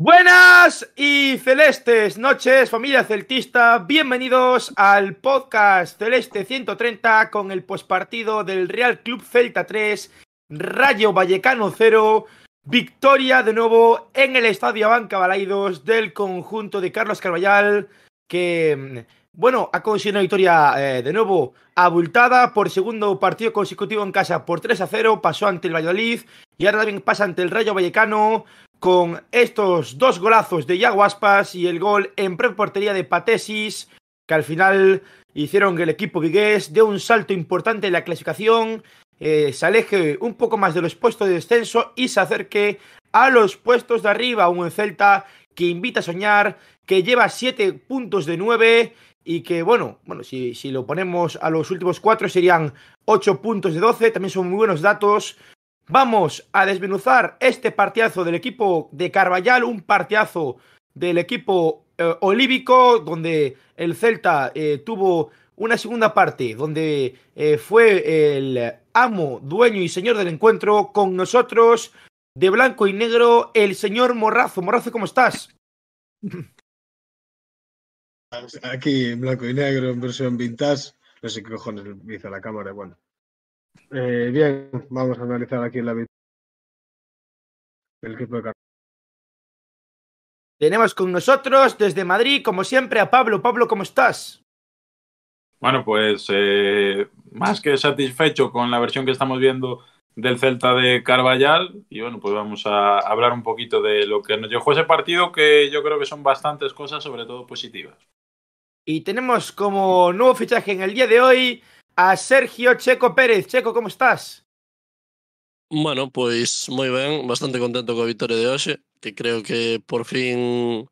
Buenas y celestes noches, familia celtista. Bienvenidos al podcast Celeste 130 con el pospartido del Real Club Celta 3, Rayo Vallecano 0. Victoria de nuevo en el Estadio Banca Balaidos del conjunto de Carlos Carballal, que, bueno, ha conseguido una victoria eh, de nuevo abultada por segundo partido consecutivo en casa por 3 a 0. Pasó ante el Valladolid y ahora también pasa ante el Rayo Vallecano con estos dos golazos de Iago Aspas y el gol en propia portería de Patesis, que al final hicieron que el equipo vigués dé un salto importante en la clasificación, eh, se aleje un poco más de los puestos de descenso y se acerque a los puestos de arriba, un Celta que invita a soñar, que lleva 7 puntos de 9 y que, bueno, bueno si, si lo ponemos a los últimos 4 serían 8 puntos de 12, también son muy buenos datos Vamos a desmenuzar este partidazo del equipo de Carballal, un partidazo del equipo eh, donde el Celta eh, tuvo una segunda parte, donde eh, fue el amo, dueño y señor del encuentro con nosotros, de blanco y negro, el señor Morrazo. Morrazo, ¿cómo estás? Aquí en blanco y negro, en versión vintage. No sé qué cojones dice la cámara, bueno. Eh, bien, vamos a analizar aquí en la el equipo de Tenemos con nosotros desde Madrid, como siempre, a Pablo. Pablo, ¿cómo estás? Bueno, pues eh, más que satisfecho con la versión que estamos viendo del Celta de Carballal y bueno, pues vamos a hablar un poquito de lo que nos dejó ese partido que yo creo que son bastantes cosas, sobre todo positivas. Y tenemos como nuevo fichaje en el día de hoy a Sergio Checo Pérez. Checo, como estás? Bueno, pois moi ben, bastante contento coa vitória de hoxe, que creo que por fin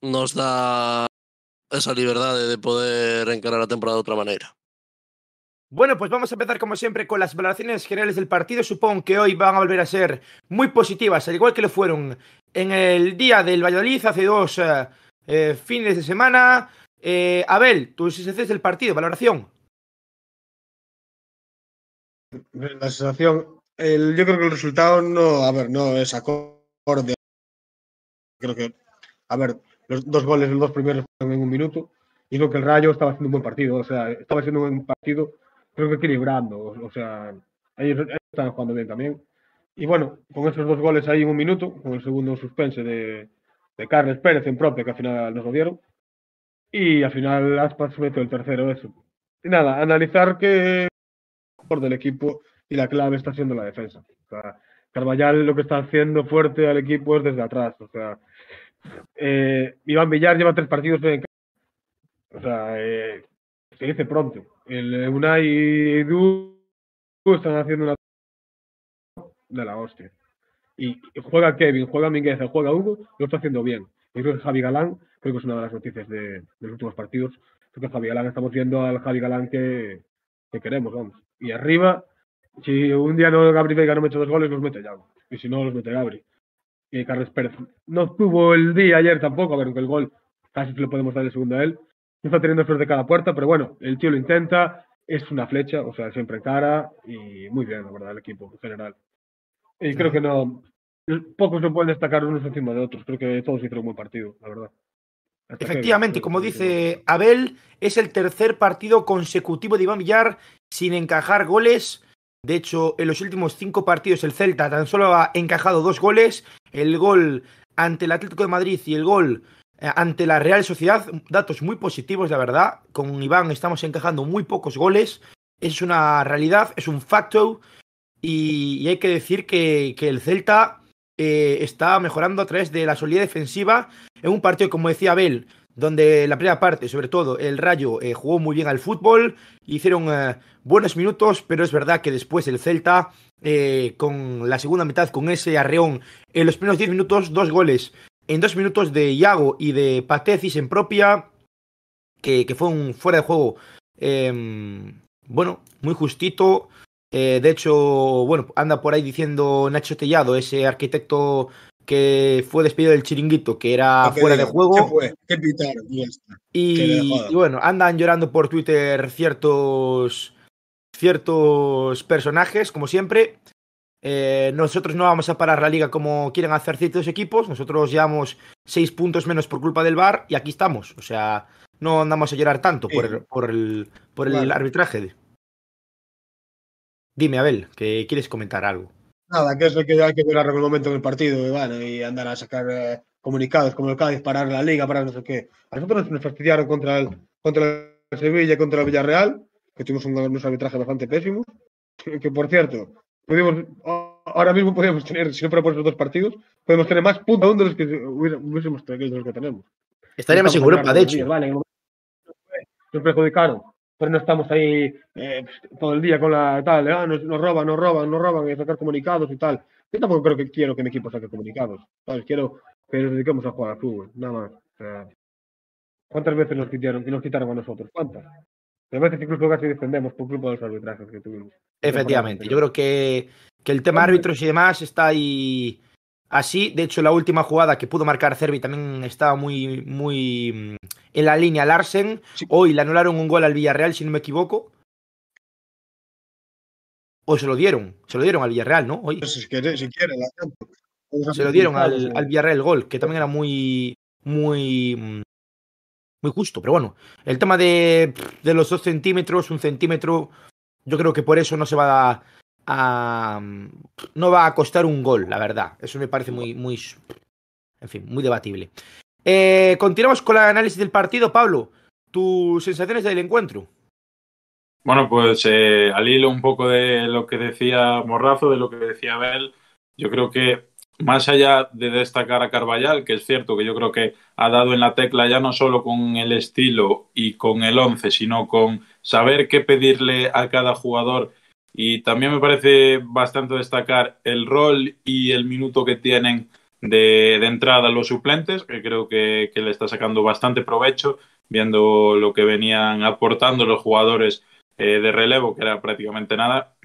nos dá esa liberdade de poder encarar a temporada de outra maneira. Bueno, pues vamos a empezar como siempre con las valoraciones generales del partido. Supongo que hoy van a volver a ser muy positivas, al igual que lo fueron en el día del Valladolid hace dos eh, eh, fines de semana. Eh, Abel, tus sensaciones del partido, valoración. La sensación, el, yo creo que el resultado no, a ver, no es acorde. Creo que, a ver, los dos goles, los dos primeros en un minuto, y creo que el Rayo estaba haciendo un buen partido, o sea, estaba haciendo un buen partido, creo que equilibrando, o sea, ellos, están jugando bien también. Y bueno, con esos dos goles ahí en un minuto, con el segundo suspense de, de Carles Pérez en propia, que al final nos lo dieron, y al final Aspas metió el tercero, eso. Y nada, analizar que del equipo y la clave está siendo la defensa. O sea, Carvallal lo que está haciendo fuerte al equipo es desde atrás. O sea, eh, Iván Villar lleva tres partidos en O sea, eh, se dice pronto. El Unai y Du están haciendo una de la hostia. Y juega Kevin, juega Mingueza, juega Hugo, lo está haciendo bien. Yo creo que Javi Galán, creo que es una de las noticias de, los últimos partidos. Creo que Javi Galán, estamos viendo al Javi Galán que, que queremos, vamos. Y arriba, si un día no Gabri Vega no mete dos goles, los mete Yago. Y si no, los mete Gabri. Y Carles Pérez no tuvo el día ayer tampoco, a ver, aunque el gol casi se lo podemos dar de segundo a él. No está teniendo suerte de cada puerta, pero bueno, el tío lo intenta, es una flecha, o sea, siempre cara y muy bien, la verdad, el equipo en general. Y creo que no, pocos se pueden destacar unos encima de otros, creo que todos hicieron un buen partido, la verdad. Efectivamente, como dice Abel, es el tercer partido consecutivo de Iván Villar sin encajar goles. De hecho, en los últimos cinco partidos el Celta tan solo ha encajado dos goles. El gol ante el Atlético de Madrid y el gol eh, ante la Real Sociedad. Datos muy positivos, la verdad. Con Iván estamos encajando muy pocos goles. Es una realidad, es un facto. Y, hay que decir que, que el Celta eh, está mejorando a través de la solidez defensiva en un partido, como decía Abel, donde la primera parte, sobre todo, el Rayo eh, jugó muy bien al fútbol, hicieron eh, buenos minutos, pero es verdad que después el Celta, con la segunda mitad, con ese arreón, en los primeros 10 minutos, dos goles en dos minutos de Iago y de Patecis en propia, que, que fue un fuera de juego, em, bueno, muy justito. Eh, de hecho, bueno, anda por ahí diciendo Nacho Tellado, ese arquitecto que fue despedido del chiringuito, que era fuera de juego. y, bueno, andan llorando por Twitter ciertos, ciertos personajes, como siempre. Eh, nosotros no vamos a parar la liga como quieren hacer ciertos equipos. Nosotros llevamos seis puntos menos por culpa del VAR y aquí estamos. O sea, no andamos a llorar tanto Sí. por, por el, por el Vale. arbitraje. Dime, Abel, que quieres comentar algo. Nada, que eso que hay que ver el momento en el partido y, bueno, y andar a sacar eh, comunicados como el Cádiz, parar la liga, parar no sé qué. A nosotros nos fastidiaron contra el, contra el Sevilla y contra el Villarreal, que tuvimos un, unos arbitrajes bastante pésimos. Que, por cierto, pudimos, ahora mismo podemos tener, si no fuera por esos dos partidos, podemos tener más puntos de los que hubiésemos tenido que tenemos. Estaríamos en Europa, de hecho. Vale, nos perjudicaron, pero no estamos ahí eh, todo el día con la tal, de, ah, nos, nos roban, nos roban, nos roban, y sacar comunicados y tal. Yo tampoco creo que quiero que mi equipo saque comunicados. ¿sabes? Quiero que nos dediquemos a jugar al fútbol, nada más. O sea, ¿Cuántas veces nos quitaron, nos quitaron a nosotros? ¿Cuántas? A veces incluso casi defendemos por culpa de los arbitrajes que tuvimos. Efectivamente, yo creo que, que el tema árbitros y demás está ahí así. De hecho, la última jugada que pudo marcar Cervi también estaba muy, muy en la línea Larsen. Sí. Hoy le anularon un gol al Villarreal, si no me equivoco. O se lo dieron, se lo dieron al Villarreal, ¿no? Hoy Si quiere, si quiere, la se lo dieron al, eh. al Villarreal el gol, que también era muy, muy, muy justo. Pero bueno, el tema de, de los dos centímetros, un centímetro, yo creo que por eso no se va a, a- no va a costar un gol, la verdad. Eso me parece muy, muy, en fin, muy debatible. Eh, continuamos con el análisis del partido, Pablo. Tus sensaciones del encuentro. Bueno, pues eh, al hilo un poco de lo que decía Morrazo, de lo que decía Abel, yo creo que más allá de destacar a Carballal, que es cierto que yo creo que ha dado en la tecla ya no solo con el estilo y con el once, sino con saber qué pedirle a cada jugador. Y también me parece bastante destacar el rol y el minuto que tienen de, de entrada los suplentes, que creo que, que le está sacando bastante provecho, viendo lo que venían aportando los jugadores eh, de relevo, que era prácticamente nada.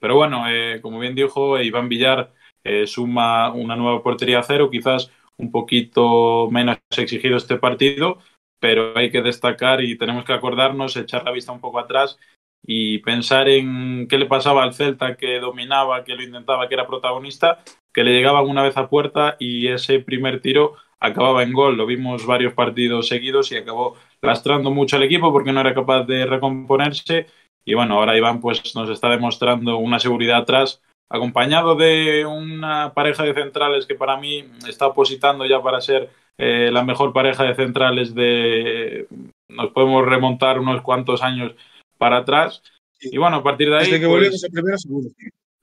Pero bueno, eh, como bien dijo, Iván Villar eh, suma una nueva portería a cero, quizás un poquito menos exigido este partido, pero hay que destacar y tenemos que acordarnos, echar la vista un poco atrás y pensar en qué le pasaba al Celta que dominaba, que lo intentaba, que era protagonista, que le llegaban una vez a puerta y ese primer tiro acababa en gol. Lo vimos varios partidos seguidos y acabó lastrando mucho al equipo porque no era capaz de recomponerse. Y bueno, ahora Iván pues nos está demostrando una seguridad atrás, acompañado de una pareja de centrales que para mí está opositando ya para ser eh, la mejor pareja de centrales de... Nos podemos remontar unos cuantos años para atrás. Y bueno, a partir de ahí... Desde que pues, seguro.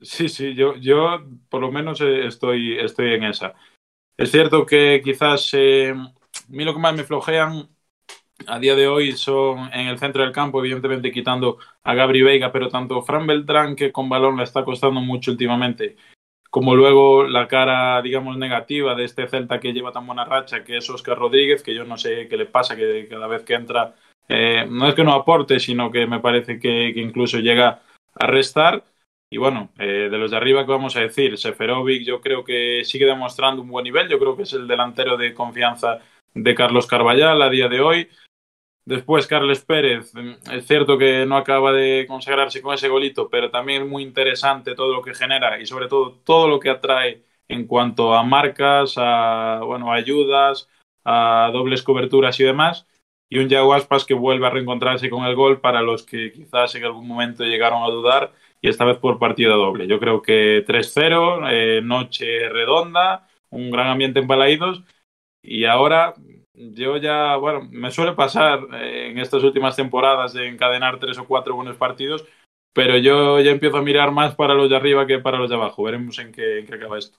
Sí, sí, yo, yo por lo menos eh, estoy, estoy en esa. Es cierto que quizás eh, a mí lo que más me flojean a día de hoy son en el centro del campo, evidentemente quitando a Gabri Veiga, pero tanto Fran Beltrán, que con balón le está costando mucho últimamente, como luego la cara, digamos, negativa de este Celta que lleva tan buena racha, que es Oscar Rodríguez, que yo no sé qué le pasa, que cada vez que entra, eh, no es que no aporte, sino que me parece que, que incluso llega a restar. Y bueno, eh, de los de arriba, ¿qué vamos a decir? Seferovic yo creo que sigue demostrando un buen nivel, yo creo que es el delantero de confianza de Carlos Carballal a día de hoy. Después Carles Pérez, es cierto que no acaba de consagrarse con ese golito, pero también es muy interesante todo lo que genera y sobre todo todo lo que atrae en cuanto a marcas, a bueno, ayudas, a dobles coberturas y demás. Y un Yago Aspas que vuelve a reencontrarse con el gol para los que quizás en algún momento llegaron a dudar y esta vez por partida doble. Yo creo que 3-0, eh, noche redonda, un gran ambiente en Balaídos y ahora yo ya, bueno, me suele pasar eh, en estas últimas temporadas de encadenar tres o cuatro buenos partidos, pero yo ya empiezo a mirar más para los de arriba que para los de abajo. Veremos en qué, en qué acaba esto.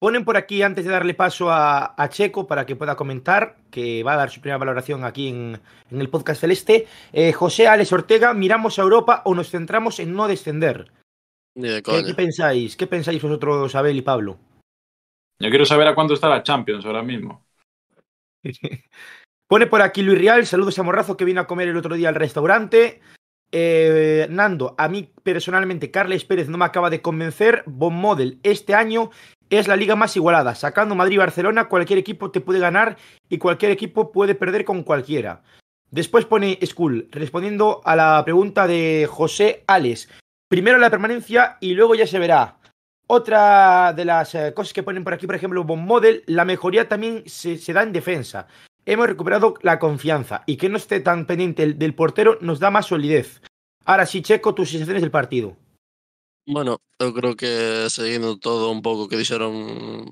Ponen por aquí, antes de darle paso a, a, Checo para que pueda comentar, que va a dar su primera valoración aquí en, en el podcast celeste, eh, José Alex Ortega, ¿miramos a Europa o nos centramos en no descender? Ni de ¿Qué, ¿Qué, pensáis? ¿Qué pensáis vosotros, Abel y Pablo? Yo quiero saber a cuánto está la Champions ahora mismo. Pone por aquí Luis Real, saludos a Morrazo que vino a comer el otro día al restaurante. Eh, Nando, a mí personalmente Carles Pérez no me acaba de convencer. Bon Model, este año es la liga más igualada. Sacando Madrid y Barcelona, cualquier equipo te puede ganar y cualquier equipo puede perder con cualquiera. Después pone Skull, respondiendo a la pregunta de José Ales. Primero la permanencia y luego ya se verá. Otra de las eh, cosas que ponen por aquí, por ejemplo, Bon Model, la mejoría también se, se da en defensa. Hemos recuperado la confianza y que no esté tan pendiente el- del portero nos da más solidez. Ahora sí, Checo, tus sensaciones del partido. Bueno, eu creo que seguindo todo un pouco que dixeron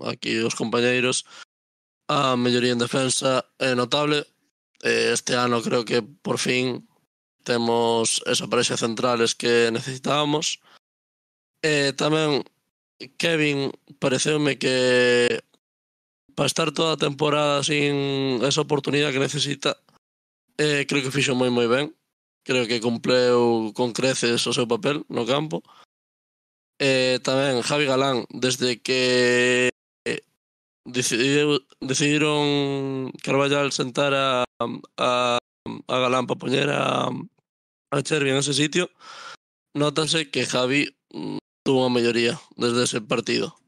aquí os compañeiros, a melloría en defensa é notable. Este ano creo que por fin temos esa parexa centrales que necesitábamos. E tamén Kevin pareceume que para estar toda a temporada sin esa oportunidade que necesita, eh, creo que fixo moi moi ben. Creo que cumpleu con creces o seu papel no campo. Eh, tamén Javi Galán, desde que eh, decidiu, decidiron Carvallal sentar a, a, a Galán para poñer a, a Chervi en ese sitio, notase que Javi mm, tuvo unha melloría desde ese partido.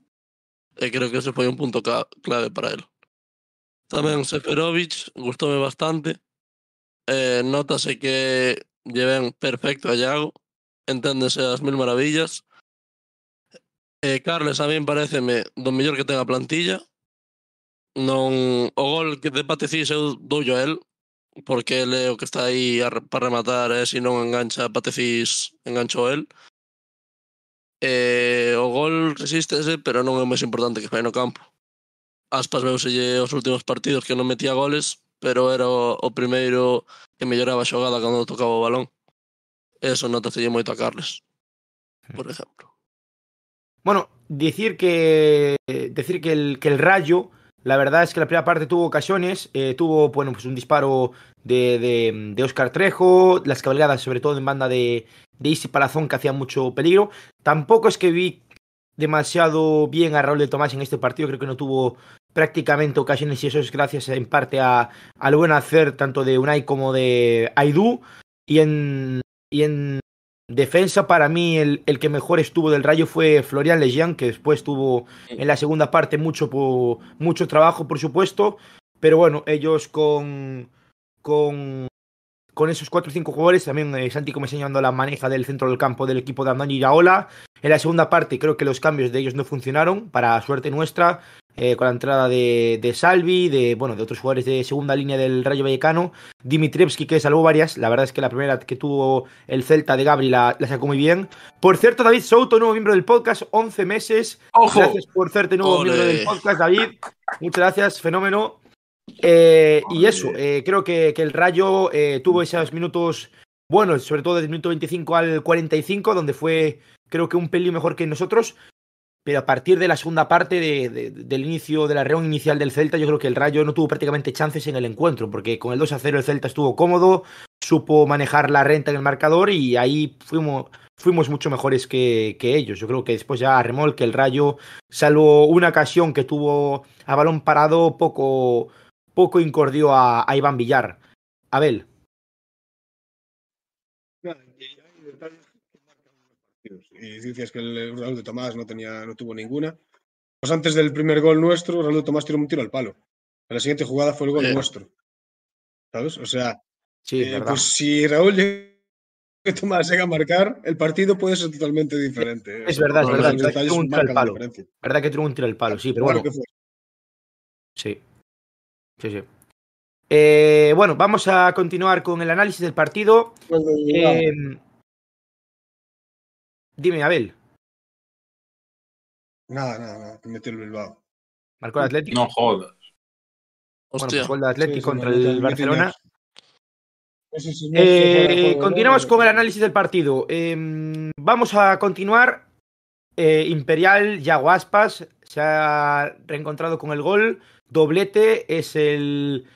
E creo que ese foi un punto clave para él. Tamén Seferovic gustoume bastante. Eh, notase que lleven perfecto a Iago, enténdese as mil maravillas, Eh, Carles a min pareceme do mellor que ten a plantilla. Non o gol que de Patecís eu doullo a el porque ele é o que está aí a, para rematar e eh, se non engancha Patecís enganchou el. Eh, o gol resístese, pero non é o máis importante que fai no campo. Aspas veuselle os últimos partidos que non metía goles, pero era o, o primeiro que melloraba a xogada cando tocaba o balón. Eso notacelle moito a Carles, por exemplo. Bueno, decir que decir que el, que el Rayo, la verdad es que la primera parte tuvo ocasiones, eh, tuvo bueno, pues un disparo de, de, de Oscar Trejo, las cabalgadas sobre todo en banda de, de Isi Palazón que hacía mucho peligro. Tampoco es que vi demasiado bien a Raúl de Tomás en este partido, creo que no tuvo prácticamente ocasiones y eso es gracias en parte a, al buen hacer tanto de Unai como de Aidú y en, y en defensa para mí el, el que mejor estuvo del Rayo fue Florian Lejean, que después tuvo en la segunda parte mucho, mucho trabajo, por supuesto, pero bueno, ellos con, con, con esos cuatro o cinco jugadores, también eh, Santi como enseñando la maneja del centro del campo del equipo de Andoni Iraola. En la segunda parte creo que los cambios de ellos no funcionaron, para suerte nuestra, eh, con la entrada de, de Salvi, de, bueno, de otros jugadores de segunda línea del Rayo Vallecano, Dimitrievski que salvó varias, la verdad es que la primera que tuvo el Celta de Gabri la, la sacó muy bien. Por cierto, David Souto, nuevo miembro del podcast, 11 meses. ¡Ojo! Gracias por hacerte nuevo miembro del podcast, David. Muchas gracias, fenómeno. Eh, y eso, eh, creo que, que el Rayo tuvo esos minutos buenos, sobre todo del minuto 25 al 45, donde fue, creo que un pelín mejor que nosotros. Pero a partir de la segunda parte de- de- del inicio, de la reunión inicial del Celta, yo creo que el Rayo no tuvo prácticamente chances en el encuentro, porque con el 2 a 0 el Celta estuvo cómodo, supo manejar la renta en el marcador y ahí fuimos, fuimos mucho mejores que, que ellos. Yo creo que después ya a remolque el Rayo, salvo una ocasión que tuvo a balón parado, poco, poco incordió a, a Iván Villar. Abel. Nada, y hay detalles que marcan los partidos. Y decías que el Raúl de Tomás no, tenía, no tuvo ninguna. Pues antes del primer gol nuestro, Raúl de Tomás tiró un tiro al palo. En la siguiente jugada fue el gol Sí. nuestro. ¿Sabes? O sea, Sí, eh, pues si Raúl de Tomás llega a marcar, el partido puede ser totalmente diferente. Es verdad, es verdad, verdad que tuvo un tiro al palo. verdad que tuvo un tiro al palo, sí, pero bueno. que fue. Sí. Sí, sí. Eh, bueno, vamos a continuar con el análisis del partido. Pues Bilbao. Eh, dime, Abel. Nada, nada, nada. que Metió el Bilbao. Marcó el Atlético. No jodas. Bueno, Hostia, pues gol del Atlético Sí, sí, contra no, no, el no, Barcelona. Eh, continuamos ¿no? con el análisis del partido. Eh, vamos a continuar. Eh, Imperial, Yago Aspas, se ha reencontrado con el gol. Doblete, es el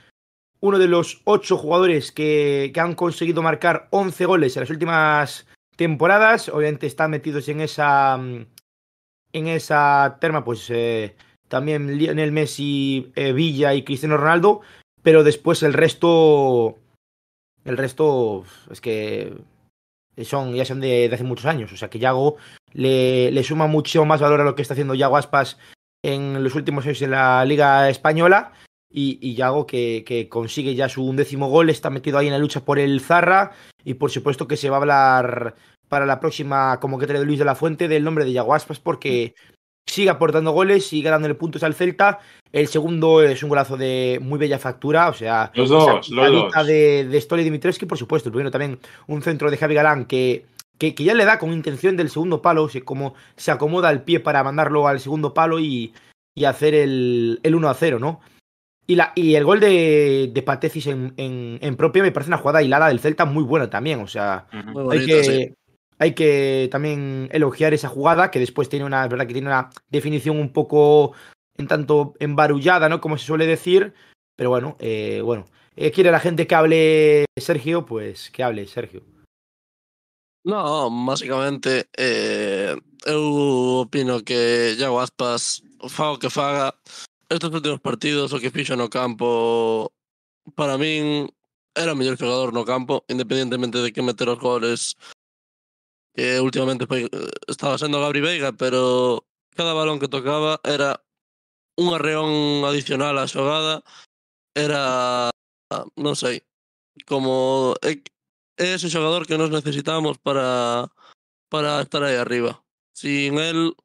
uno de los ocho jugadores que, que han conseguido marcar 11 goles en las últimas temporadas. Obviamente están metidos en esa mm, en esa terma, pues eh, también Lionel Messi, eh, Villa y Cristiano Ronaldo. Pero después el resto el resto es que son, ya son de, hace muchos años. O sea que Yago le, le suma mucho más valor a lo que está haciendo Yago Aspas en los últimos años en la Liga Española. Y, y Yago que, que consigue ya su undécimo gol, está metido ahí en la lucha por el Zarra. Y por supuesto que se va a hablar para la próxima convocatoria de Luis de la Fuente del nombre de Yago Aspas porque sigue aportando goles, sigue dándole puntos al Celta. El segundo es un golazo de muy bella factura, o sea, los dos, los dos. De, de Stoli Dimitrescu, por supuesto. El primero también un centro de Javi Galán que, que, que, ya le da con intención del segundo palo, o sea, como se acomoda el pie para mandarlo al segundo palo y, y hacer el, el 1 a 0, ¿no? Y, la, y el gol de, de Patecis en, en, en, propia me parece una jugada hilada del Celta muy buena también. O sea, uh -huh. bonito, hay, que, sí. hay que también elogiar esa jugada, que después tiene una, es verdad que tiene una definición un poco en tanto embarullada, ¿no? Como se suele decir. Pero bueno, eh, bueno. Eh, quiere la gente que hable Sergio, pues que hable Sergio. No, básicamente eh, eu opino que Iago Aspas fa o que faga estos últimos partidos, o que fixo no campo, para min era o mellor xogador no campo, independentemente de que meter os goles. Que últimamente foi, eh, estaba sendo Gabri Veiga, pero cada balón que tocaba era un arreón adicional á xogada, era, non sei, como é, é ese xogador que nos necesitamos para para estar aí arriba. Sin él,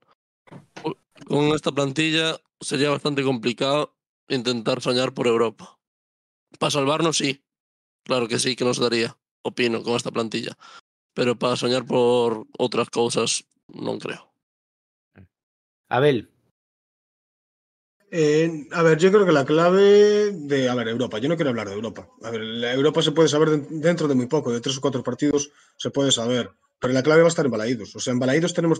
con esta plantilla, sería bastante complicado intentar soñar por Europa. Para salvarnos, sí. Claro que sí, que nos daría, opino, con esta plantilla. Pero para soñar por otras cosas, no creo. Abel. Eh, a ver, yo creo que la clave de, a ver, Europa, yo no quiero hablar de Europa. A ver, la Europa se puede saber dentro de muy poco, de tres o cuatro partidos se puede saber, pero la clave va a estar en Balaídos. O sea, en Balaídos tenemos,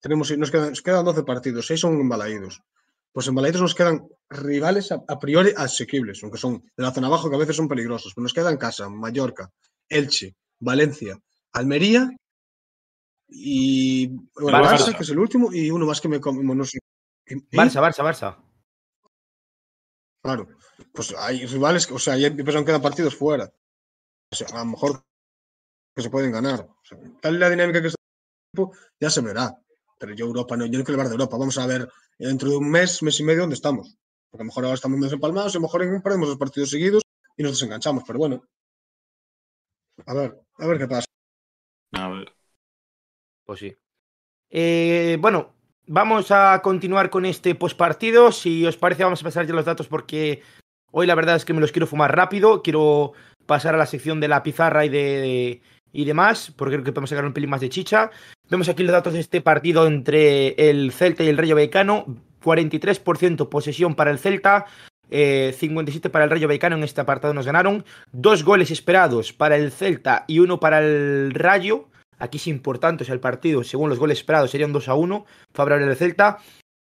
tenemos nos, quedan, nos quedan 12 partidos, 6 son en Balaídos pues en Balaidos nos quedan rivales a, a, priori asequibles, aunque son de la zona abajo que a veces son peligrosos, pero nos quedan Casa, Mallorca, Elche, Valencia, Almería y bueno, Barça, Barça, que es el último, y uno más que me no sé. Barça, Barça, Barça. Claro, pues hay rivales, o sea, ya empezaron quedan partidos fuera. O sea, a lo mejor que se pueden ganar. O sea, tal la dinámica que está ya se verá. Pero yo Europa no, yo no quiero hablar de Europa. Vamos a ver dentro de un mes, mes y medio, dónde estamos. Porque a lo mejor ahora estamos medio empalmados, y a lo mejor perdemos los partidos seguidos y nos desenganchamos. Pero bueno, a ver, a ver qué pasa. A ver. Pues sí. Eh, bueno, vamos a continuar con este postpartido. Si os parece, vamos a pasar ya los datos porque hoy la verdad es que me los quiero fumar rápido. Quiero pasar a la sección de la pizarra y de, de y demás, porque creo que podemos sacar un pelín más de chicha. Vemos aquí los datos de este partido entre el Celta y el Rayo Vallecano. 43% posesión para el Celta, eh, 57 para el Rayo Vallecano. En este apartado nos ganaron. Dos goles esperados para el Celta y uno para el Rayo. Aquí es importante, o sea, el partido, según los goles esperados, serían 2 a 1, favorable al Celta.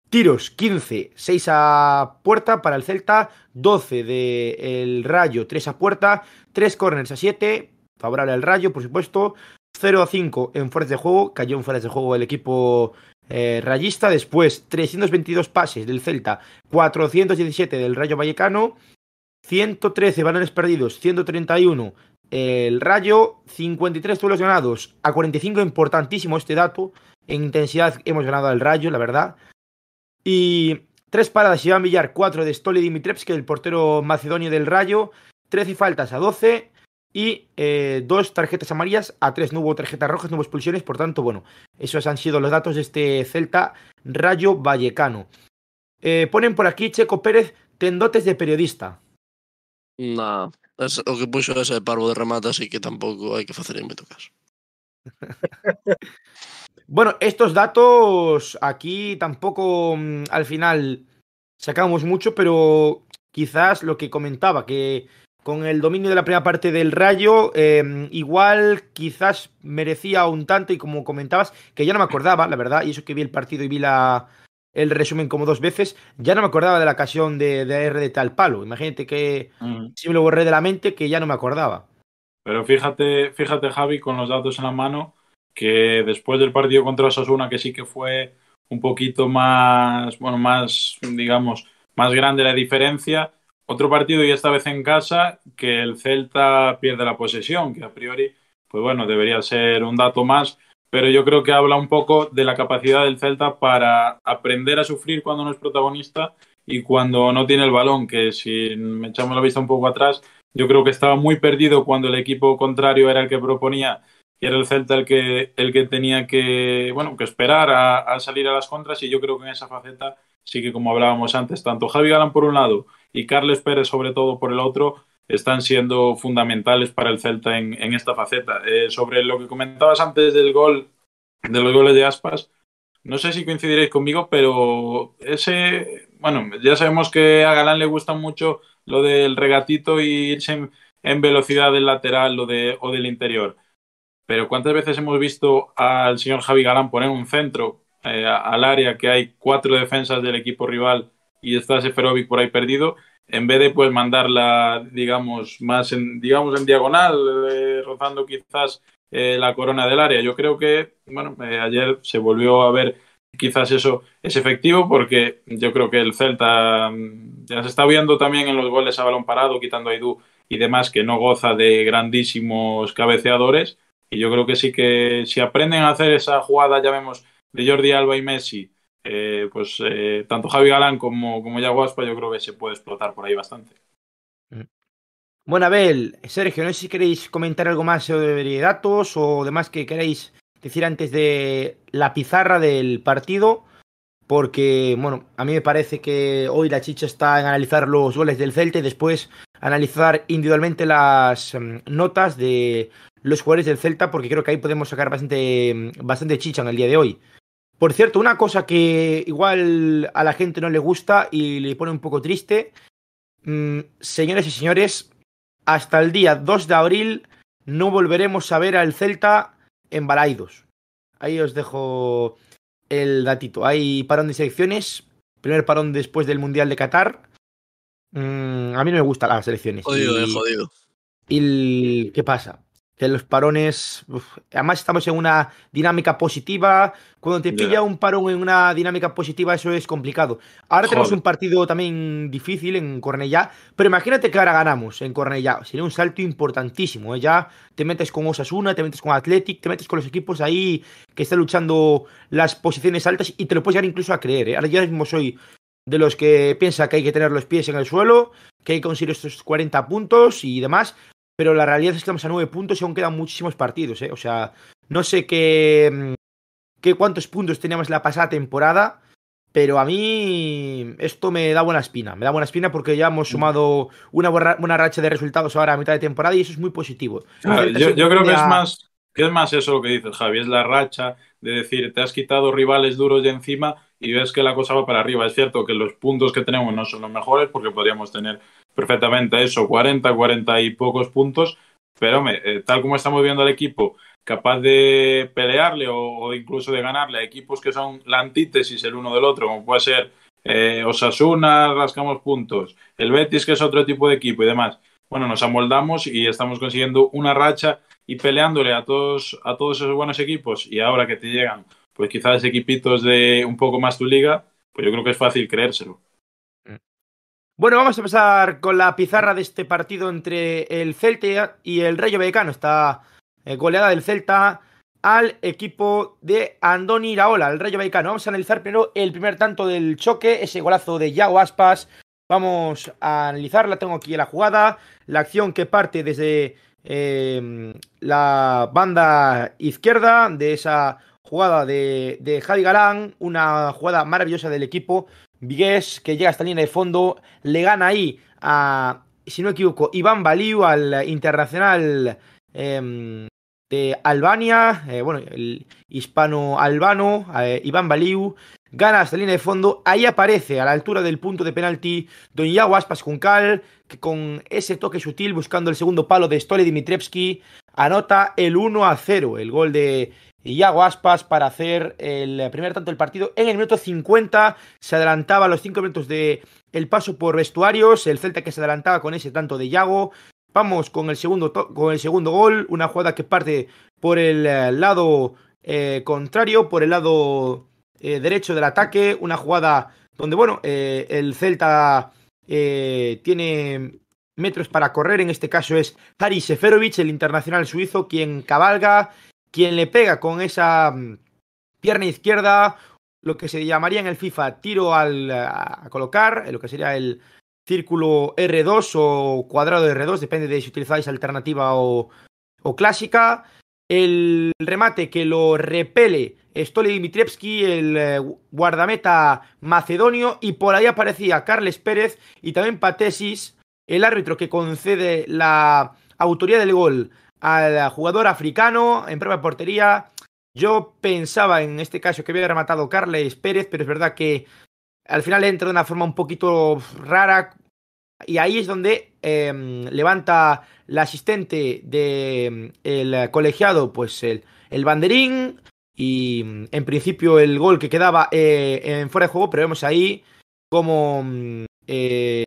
Tiros 15, 6 a puerta para el Celta, 12 del de Rayo, 3 a puerta, 3 corners a 7, favorable al Rayo, por supuesto. 0 a 5 en fuerzas de juego, cayó en fuerzas de juego el equipo eh, rayista. Después, 322 pases del Celta, 417 del Rayo Vallecano, 113 balones perdidos, 131 el Rayo, 53 duelos ganados a 45, importantísimo este dato. En intensidad hemos ganado al Rayo, la verdad. Y tres paradas Iván Villar, 4 de Stoli Dimitrevski, el portero macedonio del Rayo, 13 faltas a 12 y eh, dos tarjetas amarillas a tres. No hubo tarjetas rojas, no hubo expulsiones. Por tanto, bueno, esos han sido los datos de este Celta Rayo Vallecano. Eh, ponen por aquí Checo Pérez, tendotes de periodista. No, es, o que puxo ese parvo de remata, así que tampouco hai que facer en caso. bueno, estos datos aquí tampoco mm, al final sacamos mucho, pero quizás lo que comentaba, que con el dominio de la primera parte del Rayo, eh, igual quizás merecía un tanto, y como comentabas, que ya no me acordaba, la verdad, y eso que vi el partido y vi la, el resumen como dos veces, ya no me acordaba de la ocasión de, de R de tal palo. Imagínate que mm. si me lo borré de la mente, que ya no me acordaba. Pero fíjate, fíjate, Javi, con los datos en la mano, que después del partido contra Osasuna, que sí que fue un poquito más, bueno, más, digamos, más grande la diferencia, otro partido y esta vez en casa que el Celta pierde la posesión, que a priori, pues bueno, debería ser un dato más, pero yo creo que habla un poco de la capacidad del Celta para aprender a sufrir cuando no es protagonista y cuando no tiene el balón, que si me echamos la vista un poco atrás, yo creo que estaba muy perdido cuando el equipo contrario era el que proponía y era el Celta el que, el que tenía que, bueno, que esperar a, a, salir a las contras y yo creo que en esa faceta sí que como hablábamos antes, tanto Javi Galán por un lado y Carles Pérez sobre todo por el otro, están siendo fundamentales para el Celta en, esta faceta. Eh, sobre lo que comentabas antes del gol, de los goles de Aspas, no sé si coincidiréis conmigo, pero ese, bueno, ya sabemos que a Galán le gusta mucho lo del regatito y irse en, velocidad del lateral lo de, o del interior. Pero ¿cuántas veces hemos visto al señor Javi Galán poner un centro eh, al área que hay cuatro defensas del equipo rival y está Seferovic por ahí perdido? en vez de pues mandarla, digamos, más en, digamos, en diagonal, eh, rozando quizás eh, la corona del área. Yo creo que, bueno, ayer se volvió a ver quizás eso es efectivo porque yo creo que el Celta mm, ya se está viendo también en los goles a balón parado, quitando a Aidú y demás, que no goza de grandísimos cabeceadores. Y yo creo que sí que si aprenden a hacer esa jugada, ya vemos, de Jordi Alba y Messi, eh, pues eh, tanto Javi Galán como, como Yago Aspa yo creo que se puede explotar por ahí bastante. Mm. Bueno, Abel, Sergio, no sé si queréis comentar algo más sobre datos o demás que queréis decir antes de la pizarra del partido, porque, bueno, a mí me parece que hoy la chicha está en analizar los goles del Celta y después analizar individualmente las um, notas de los jugadores del Celta, porque creo que ahí podemos sacar bastante, bastante chicha en el día de hoy. Por cierto, una cosa que igual a la gente no le gusta y le pone un poco triste, mmm, señores y señores, hasta el día 2 de abril no volveremos a ver al Celta en Balaidos. Ahí os dejo el datito. Hay parón de selecciones, primer parón después del Mundial de Qatar. Mm, a mí no me gustan las selecciones. Jodido, y, eh, jodido. ¿Y qué pasa? Que los parones, uf, además estamos en una dinámica positiva, cuando te pilla yeah. un parón en una dinámica positiva eso es complicado. Ahora Joder. tenemos un partido también difícil en Cornellá, pero imagínate que ahora ganamos en Cornellá, sería un salto importantísimo, ¿eh? ya te metes con Osasuna, te metes con Athletic, te metes con los equipos ahí que están luchando las posiciones altas y te lo puedes llegar incluso a creer, ¿eh? ahora yo mismo soy de los que piensa que hay que tener los pies en el suelo, que hay que conseguir estos 40 puntos y demás, pero la realidad es que estamos a nueve puntos y aún quedan muchísimos partidos, ¿eh? O sea, no sé qué, qué cuántos puntos teníamos la pasada temporada, pero a mí esto me da buena espina. Me da buena espina porque ya hemos sumado una buena, buena racha de resultados ahora a mitad de temporada y eso es muy positivo. Ah, yo, yo, creo que es más, que es más eso lo que dices, Javi, es la racha de decir, te has quitado rivales duros de encima y ves que la cosa va para arriba. Es cierto que los puntos que tenemos no son los mejores porque podríamos tener perfectamente eso, 40, 40 y pocos puntos, pero eh, tal como estamos viendo al equipo capaz de pelearle o, o, incluso de ganarle a equipos que son la antítesis el uno del otro, como puede ser eh, Osasuna, rascamos puntos, el Betis que es otro tipo de equipo y demás. Bueno, nos amoldamos y estamos consiguiendo una racha y peleándole a todos, a todos esos buenos equipos y ahora que te llegan, pues quizás equipitos de un poco más tu liga, pues yo creo que es fácil creérselo. Bueno, vamos a empezar con la pizarra de este partido entre el Celta y el Rayo Vallecano. Está eh, goleada del Celta al equipo de Andoni Iraola, el Rayo Vallecano. Vamos a analizar primero el primer tanto del choque, ese golazo de Yago Aspas. Vamos a analizarla, tengo aquí la jugada, la acción que parte desde eh, la banda izquierda de esa jugada de, de Javi Galán, una jugada maravillosa del equipo Vigués, que llega hasta la línea de fondo, le gana ahí a, si no me equivoco, Iván Baliu, al internacional eh, de Albania, eh, bueno, el hispano-albano, eh, Iván Baliu, gana hasta la línea de fondo, ahí aparece a la altura del punto de penalti Don Iago Aspas Juncal, que con ese toque sutil, buscando el segundo palo de Stole Dimitrievski, anota el 1 a 0, el gol de Iago Aspas para hacer el primer tanto del partido. En el minuto 50 se adelantaba los 5 minutos de el paso por vestuarios, el Celta que se adelantaba con ese tanto de Iago. Vamos con el segundo, con el segundo gol, una jugada que parte por el lado eh, contrario, por el lado eh, derecho del ataque, una jugada donde, bueno, eh, el Celta eh, tiene metros para correr, en este caso es Haris Seferovic, el internacional suizo, quien cabalga quien le pega con esa mm, pierna izquierda, lo que se llamaría en el FIFA tiro al, a colocar, lo que sería el círculo R2 o cuadrado R2, depende de si utilizáis alternativa o, o clásica. el remate que lo repele Stoli Dimitrievski, el eh, guardameta macedonio, y por ahí aparecía Carles Pérez y también Patesis, el árbitro que concede la autoría del gol al jugador africano en propia portería. Yo pensaba en este caso que había rematado Carles Pérez, pero es verdad que al final entra de una forma un poquito rara. Y ahí es donde em, levanta la asistente del em, colegiado, pues el, el banderín, y mm, en principio el gol que quedaba eh, en fuera de juego, pero vemos ahí como eh,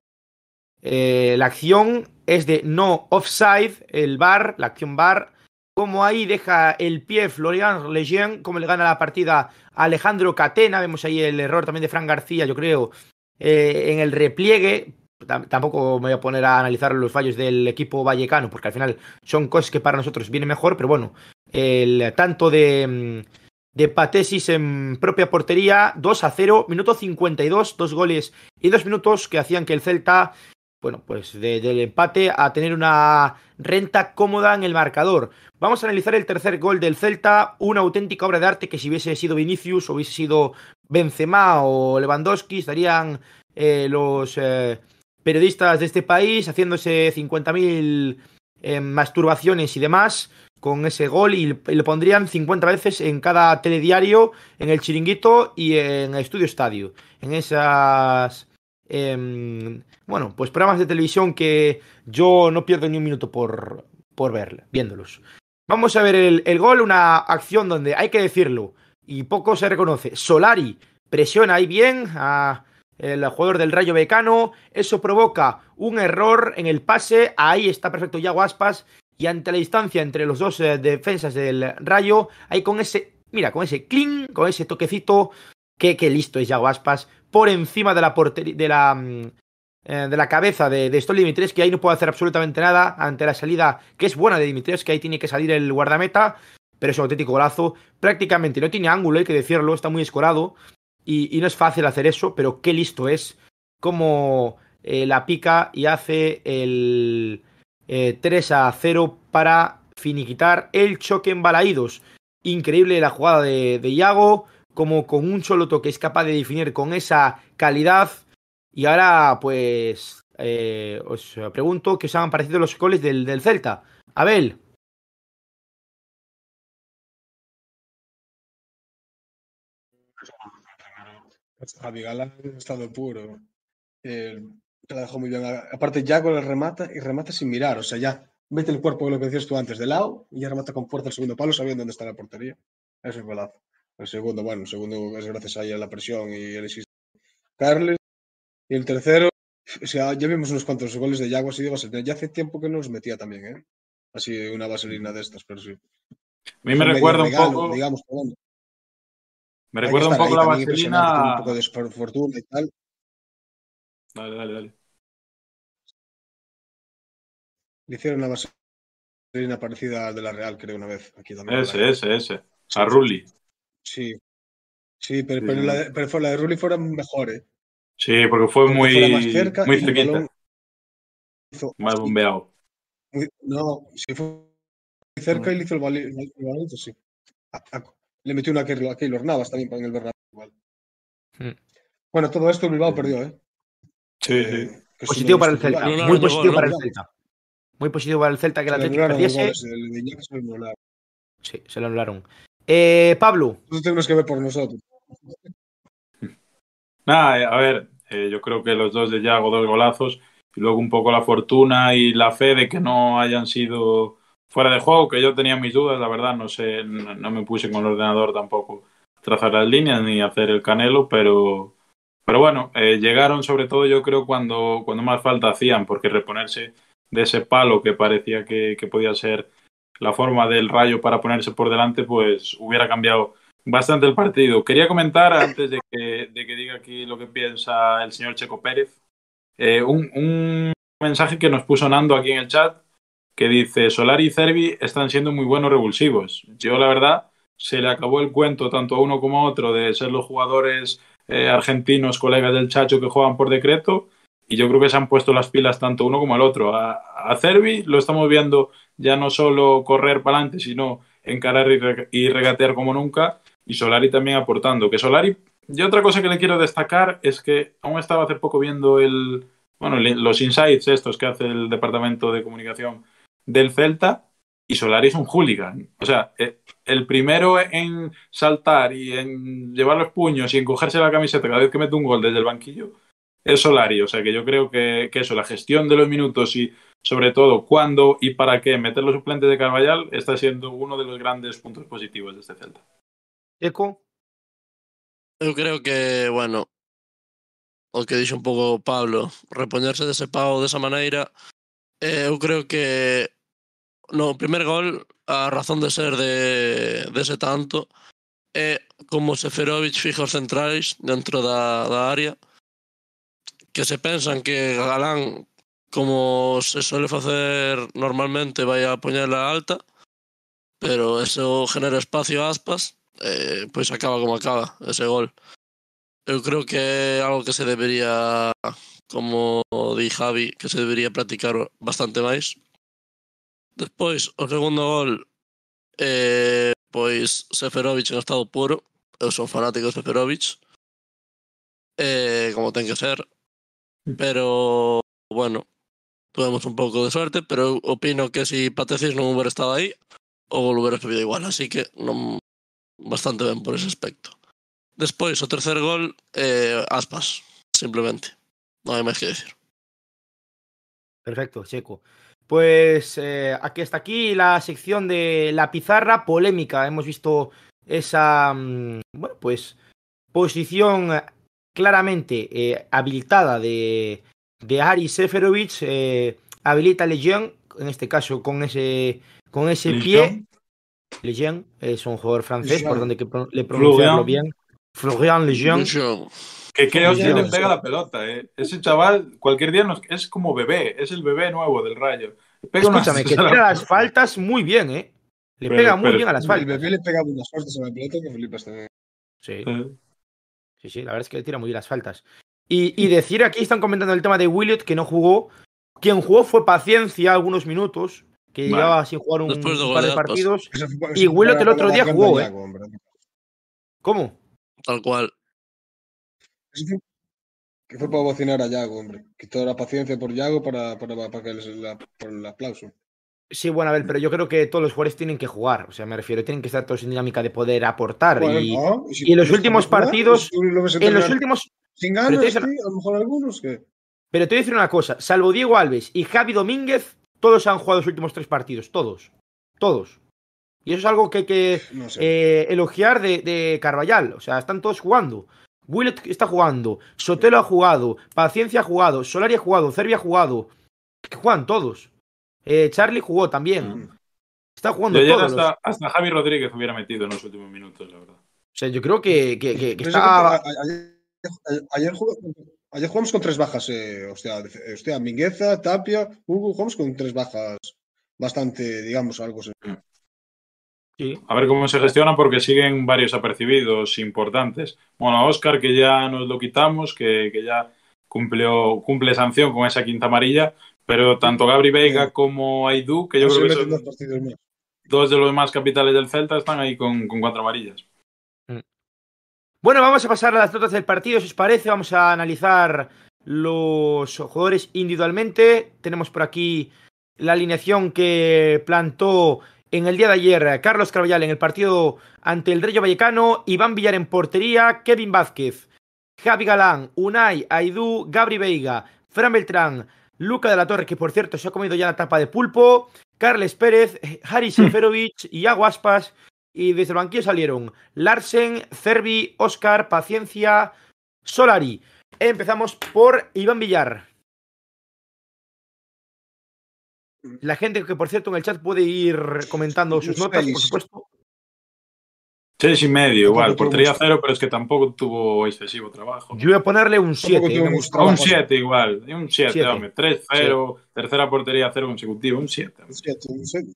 eh, la acción es de no offside, el bar, la acción bar, como ahí deja el pie Florian Lejean, como le gana la partida a Alejandro Catena, vemos ahí el error también de Fran García, yo creo, en el repliegue, tampoco me voy a poner a analizar los fallos del equipo vallecano, porque al final son cosas que para nosotros vienen mejor, pero bueno, el tanto de, mm, de Patesis en propia portería, 2 a 0, minuto 52, dos goles y dos minutos que hacían que el Celta, bueno, pues del empate a tener una renta cómoda en el marcador. Vamos a analizar el tercer gol del Celta, una auténtica obra de arte que si hubiese sido Vinicius o hubiese sido Benzema o Lewandowski, estarían eh, los eh, periodistas de este país haciéndose 50.000 eh, masturbaciones y demás con ese gol y, lo pondrían 50 veces en cada telediario, en el chiringuito y en el estudio estadio. En esas. Em, bueno, pues programas de televisión que yo no pierdo ni un minuto por, por ver, viéndolos. Vamos a ver el, el gol, una acción donde hay que decirlo y poco se reconoce. Solari presiona ahí bien a el jugador del Rayo Becano. Eso provoca un error en el pase. Ahí está perfecto Yago Aspas y ante la distancia entre los dos eh, defensas del Rayo, hay con ese, mira, con ese clean, con ese toquecito, que, listo es Yago Aspas, por encima de la portería, de la, mm, eh, de la cabeza de, de Stoli que ahí no puede hacer absolutamente nada ante la salida, que es buena de Dimitres, que ahí tiene que salir el guardameta, pero es un auténtico golazo. Prácticamente no tiene ángulo, hay que decirlo, está muy escorado, y, no es fácil hacer eso, pero qué listo es, como eh, la pica y hace el, 3 eh, a 0 para finiquitar el choque en Balaídos. Increíble la jugada de, de Iago, como con un solo toque es capaz de definir con esa calidad. Y ahora, pues, eh, os pregunto qué os han parecido los goles del, del Celta. Abel. Javi Galán en estado puro. Eh, la dejó muy bien. Aparte, ya con el remata y remata sin mirar. O sea, ya mete el cuerpo, lo que decías tú antes, de lado y ya remata con fuerza el segundo palo sabiendo dónde está la portería. Eso es golazo. El segundo, bueno, el segundo es gracias a, la presión y el Carles. Y el tercero, o sea, ya vimos unos cuantos goles de Yago así de vaselina. Ya hace tiempo que no los metía también, ¿eh? Así una vaselina de estas, pero sí. A mí me recuerda un poco. Digamos, Me recuerda un poco la vaselina. Un poco de fortuna y tal. Dale, dale, dale. Le hicieron una vaselina parecida a de la Real, creo, una vez. Aquí también. Ese, ese, ese. A Rulli. Sí. Sí, pero, pero, la de, pero fue, la de Rulli fuera mejor, ¿eh? Sí, porque fue porque muy, más cerca muy cerquita. Hizo, más bombeado. Muy, no, sí fue muy cerca y le hizo el balito, sí. A, a, le metió una a Keylor Navas también para en el Bernabéu igual. Hmm. Bueno, todo esto Bilbao perdió, ¿eh? Sí, eh, sí. Positivo para el Celta. No, no, muy positivo para el Celta. Muy positivo para el Celta que el Atlético perdiese. Sí, se lo anularon. Eh, Pablo. Eso tenemos que ver por nosotros. Nada, a ver, eh, yo creo que los dos de Yago, dos golazos, y luego un poco la fortuna y la fe de que no hayan sido fuera de juego, que yo tenía mis dudas, la verdad, no sé, no, no me puse con el ordenador tampoco trazar las líneas ni hacer el canelo, pero, pero bueno, eh, llegaron sobre todo yo creo cuando, cuando más falta hacían, porque reponerse de ese palo que parecía que, que, podía ser la forma del rayo para ponerse por delante, pues hubiera cambiado bastante el partido. Quería comentar, antes de que, diga aquí lo que piensa el señor Checo Pérez, eh, un, un, mensaje que nos puso Nando aquí en el chat, que dice, Solari y Cervi están siendo muy buenos revulsivos. Yo, la verdad, se le acabó el cuento tanto a uno como a otro de ser los jugadores eh, argentinos, colegas del Chacho, que juegan por decreto, y yo creo que se han puesto las pilas tanto uno como el otro. A, a Cervi lo estamos viendo ya no solo correr para adelante, sino encarar y, re- y regatear como nunca. Y Solari también aportando. Que Solari, y otra cosa que le quiero destacar es que aún estaba hace poco viendo el, bueno, los insights estos que hace el departamento de comunicación del Celta. Y Solari es un hooligan. O sea, eh, el primero en saltar y en llevar los puños y en cogerse la camiseta cada vez que mete un gol desde el banquillo es Solari. O sea que yo creo que, que, eso, la gestión de los minutos y sobre todo cuándo y para qué meter los suplentes de Carvallal está siendo uno de los grandes puntos positivos de este Celta. Eco. Yo creo que, bueno, o que dixo un pouco Pablo, repoñerse dese de desa maneira, eh, eu creo que no primer gol a razón de ser de dese tanto é como Seferovic fija os centrais dentro da, da área, que se pensan que Galán, como se suele facer normalmente, vai a poñerla alta, pero eso genera espacio a aspas, eh, pois acaba como acaba ese gol. Eu creo que é algo que se debería, como di Javi, que se debería practicar bastante máis. Despois, o segundo gol, eh, pois Seferovic en estado puro. Eu son fanático de Seferovic. Eh, como ten que ser. Pero bueno tuvemos un pouco de suerte pero opino que si Patecis non hubiera estado aí o gol hubiera subido igual así que non bastante ben por ese aspecto despois o tercer gol eh, aspas simplemente non hai máis que decir Perfecto, Checo. Pues eh, aquí hasta aquí la sección de la pizarra polémica. Hemos visto esa, mm, bueno, pues posición claramente eh, habilitada de, de Ari Seferovic. eh, habilita a Lejeune, en este caso con ese, con ese pie. Lejeune es un jugador francés, por donde que le pronunciarlo Florian. bien. Florian. Lucho, Que qué hostia le pega la pelota, eh. Ese chaval, cualquier día nos- es como bebé, es el bebé nuevo del rayo. Pega Escúchame, que tira las faltas muy bien, ¿eh? Le Pero- pega muy pero- bien a las El faltas. bebé le pegaba unas faltas a la pelota que flipas también. Sí. Eh, Sí, sí, la verdad es que le tira muy bien las faltas. Y, y decir aquí, están comentando el tema de Williot, que no jugó. Quien jugó fue Paciencia algunos minutos, que Vale. llevaba sin jugar un, Después de un par de partidos. Fue- Y fue el otro día jugó, ¿eh? Hombre. ¿Cómo? tal cual Que fue para bocinar a Yago, hombre. Quitó la paciencia por Yago para, para, para que les la, por el aplauso. Sí, bueno, a ver, pero yo creo que todos los jugadores tienen que jugar. O sea, me refiero, tienen que estar todos en dinámica de poder aportar. Bueno, y, no, si y en los últimos jugar, partidos- lo ves en los últimos. Sin pero ganas, tío, a lo mejor algunos que. Pero te voy a decir una cosa: salvo Diego Alves y Javi Domínguez, todos han jugado los últimos tres partidos. Todos. Todos. Y eso es algo que hay que No sé. eh, elogiar de, de Carvallal. O sea, están todos jugando. Willett está jugando, Sotelo ha jugado, Paciencia ha jugado, Solari ha jugado, Cervi ha jugado. Que juegan todos. Eh, Charlie jugó también. Mm. Está jugando Yo los- hasta, hasta Javi Rodríguez hubiera metido en los últimos minutos, la verdad. O sea, yo creo que, que- que- que está. ayer, ayer- ayer jugamos, ayer jugamos con tres bajas. Eh, hostia, hostia, Mingueza, Tapia, Hugo, jugamos con tres bajas bastante, digamos, algo. se- Sí. A ver cómo se gestiona porque siguen varios apercibidos importantes. Bueno, a Oscar, que ya nos lo quitamos, que, que ya cumplió, cumple sanción con esa quinta amarilla, pero tanto Gabri Veiga Sí. como Aidú, que yo creo que son dos partidos más. dos de los más capitales del Celta, están ahí con, con cuatro amarillas. Bueno, vamos a pasar a las notas del partido, si os parece. Vamos a analizar los jugadores individualmente. Tenemos por aquí la alineación que plantó en el día de ayer Carlos Carvallal en el partido ante el Rayo Vallecano, Iván Villar en portería, Kevin Vázquez, Javi Galán, Unai, Aidú, Gabri Veiga, Fran Beltrán, Luca de la Torre, que por cierto se ha comido ya la tapa de pulpo, Carles Pérez, Haris Seferovic y Iago Aspas. Y desde el banquillo salieron Larsen, Cervi, Oscar, Paciencia, Solari. Empezamos por Iván Villar. La gente que, por cierto, en el chat puede ir comentando sus notas, por supuesto. Seis y medio, igual. Portería cero, pero es que tampoco tuvo excesivo trabajo. Yo voy a ponerle un 7. tuvo mucho Un trabajo. 7 igual, y un 7, Siete. hombre. 3-0, tercera portería cero consecutivo, un 7. Un siete, un siete,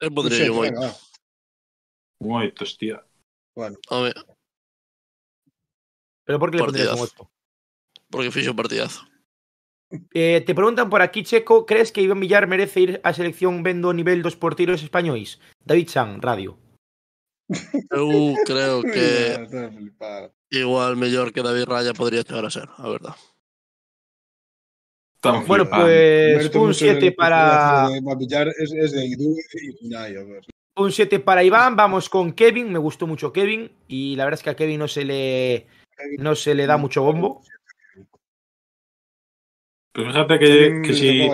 eu un podría siete, un venga, oito va. Un 8, hostia. Bueno, Home, Pero ¿por qué le pondrías un Partidazo. 8? porque fixo partidazo Eh, te preguntan por aquí, Checo, ¿crees que Iván Villar merece ir a selección vendo nivel dos por tiros españoles? David Chan, radio. Eu creo que igual mellor que David Raya podría chegar a ser, a verdad. Estamos Bueno, flipando. pues Mérito un mucho del 7 para de Babillar es, es de Idu y Unai, a ver. un 7 para Iván. Vamos con Kevin. Me gustó mucho Kevin. Y la verdad es que a Kevin no se le, no se le da mucho bombo. Pues fíjate que, que si.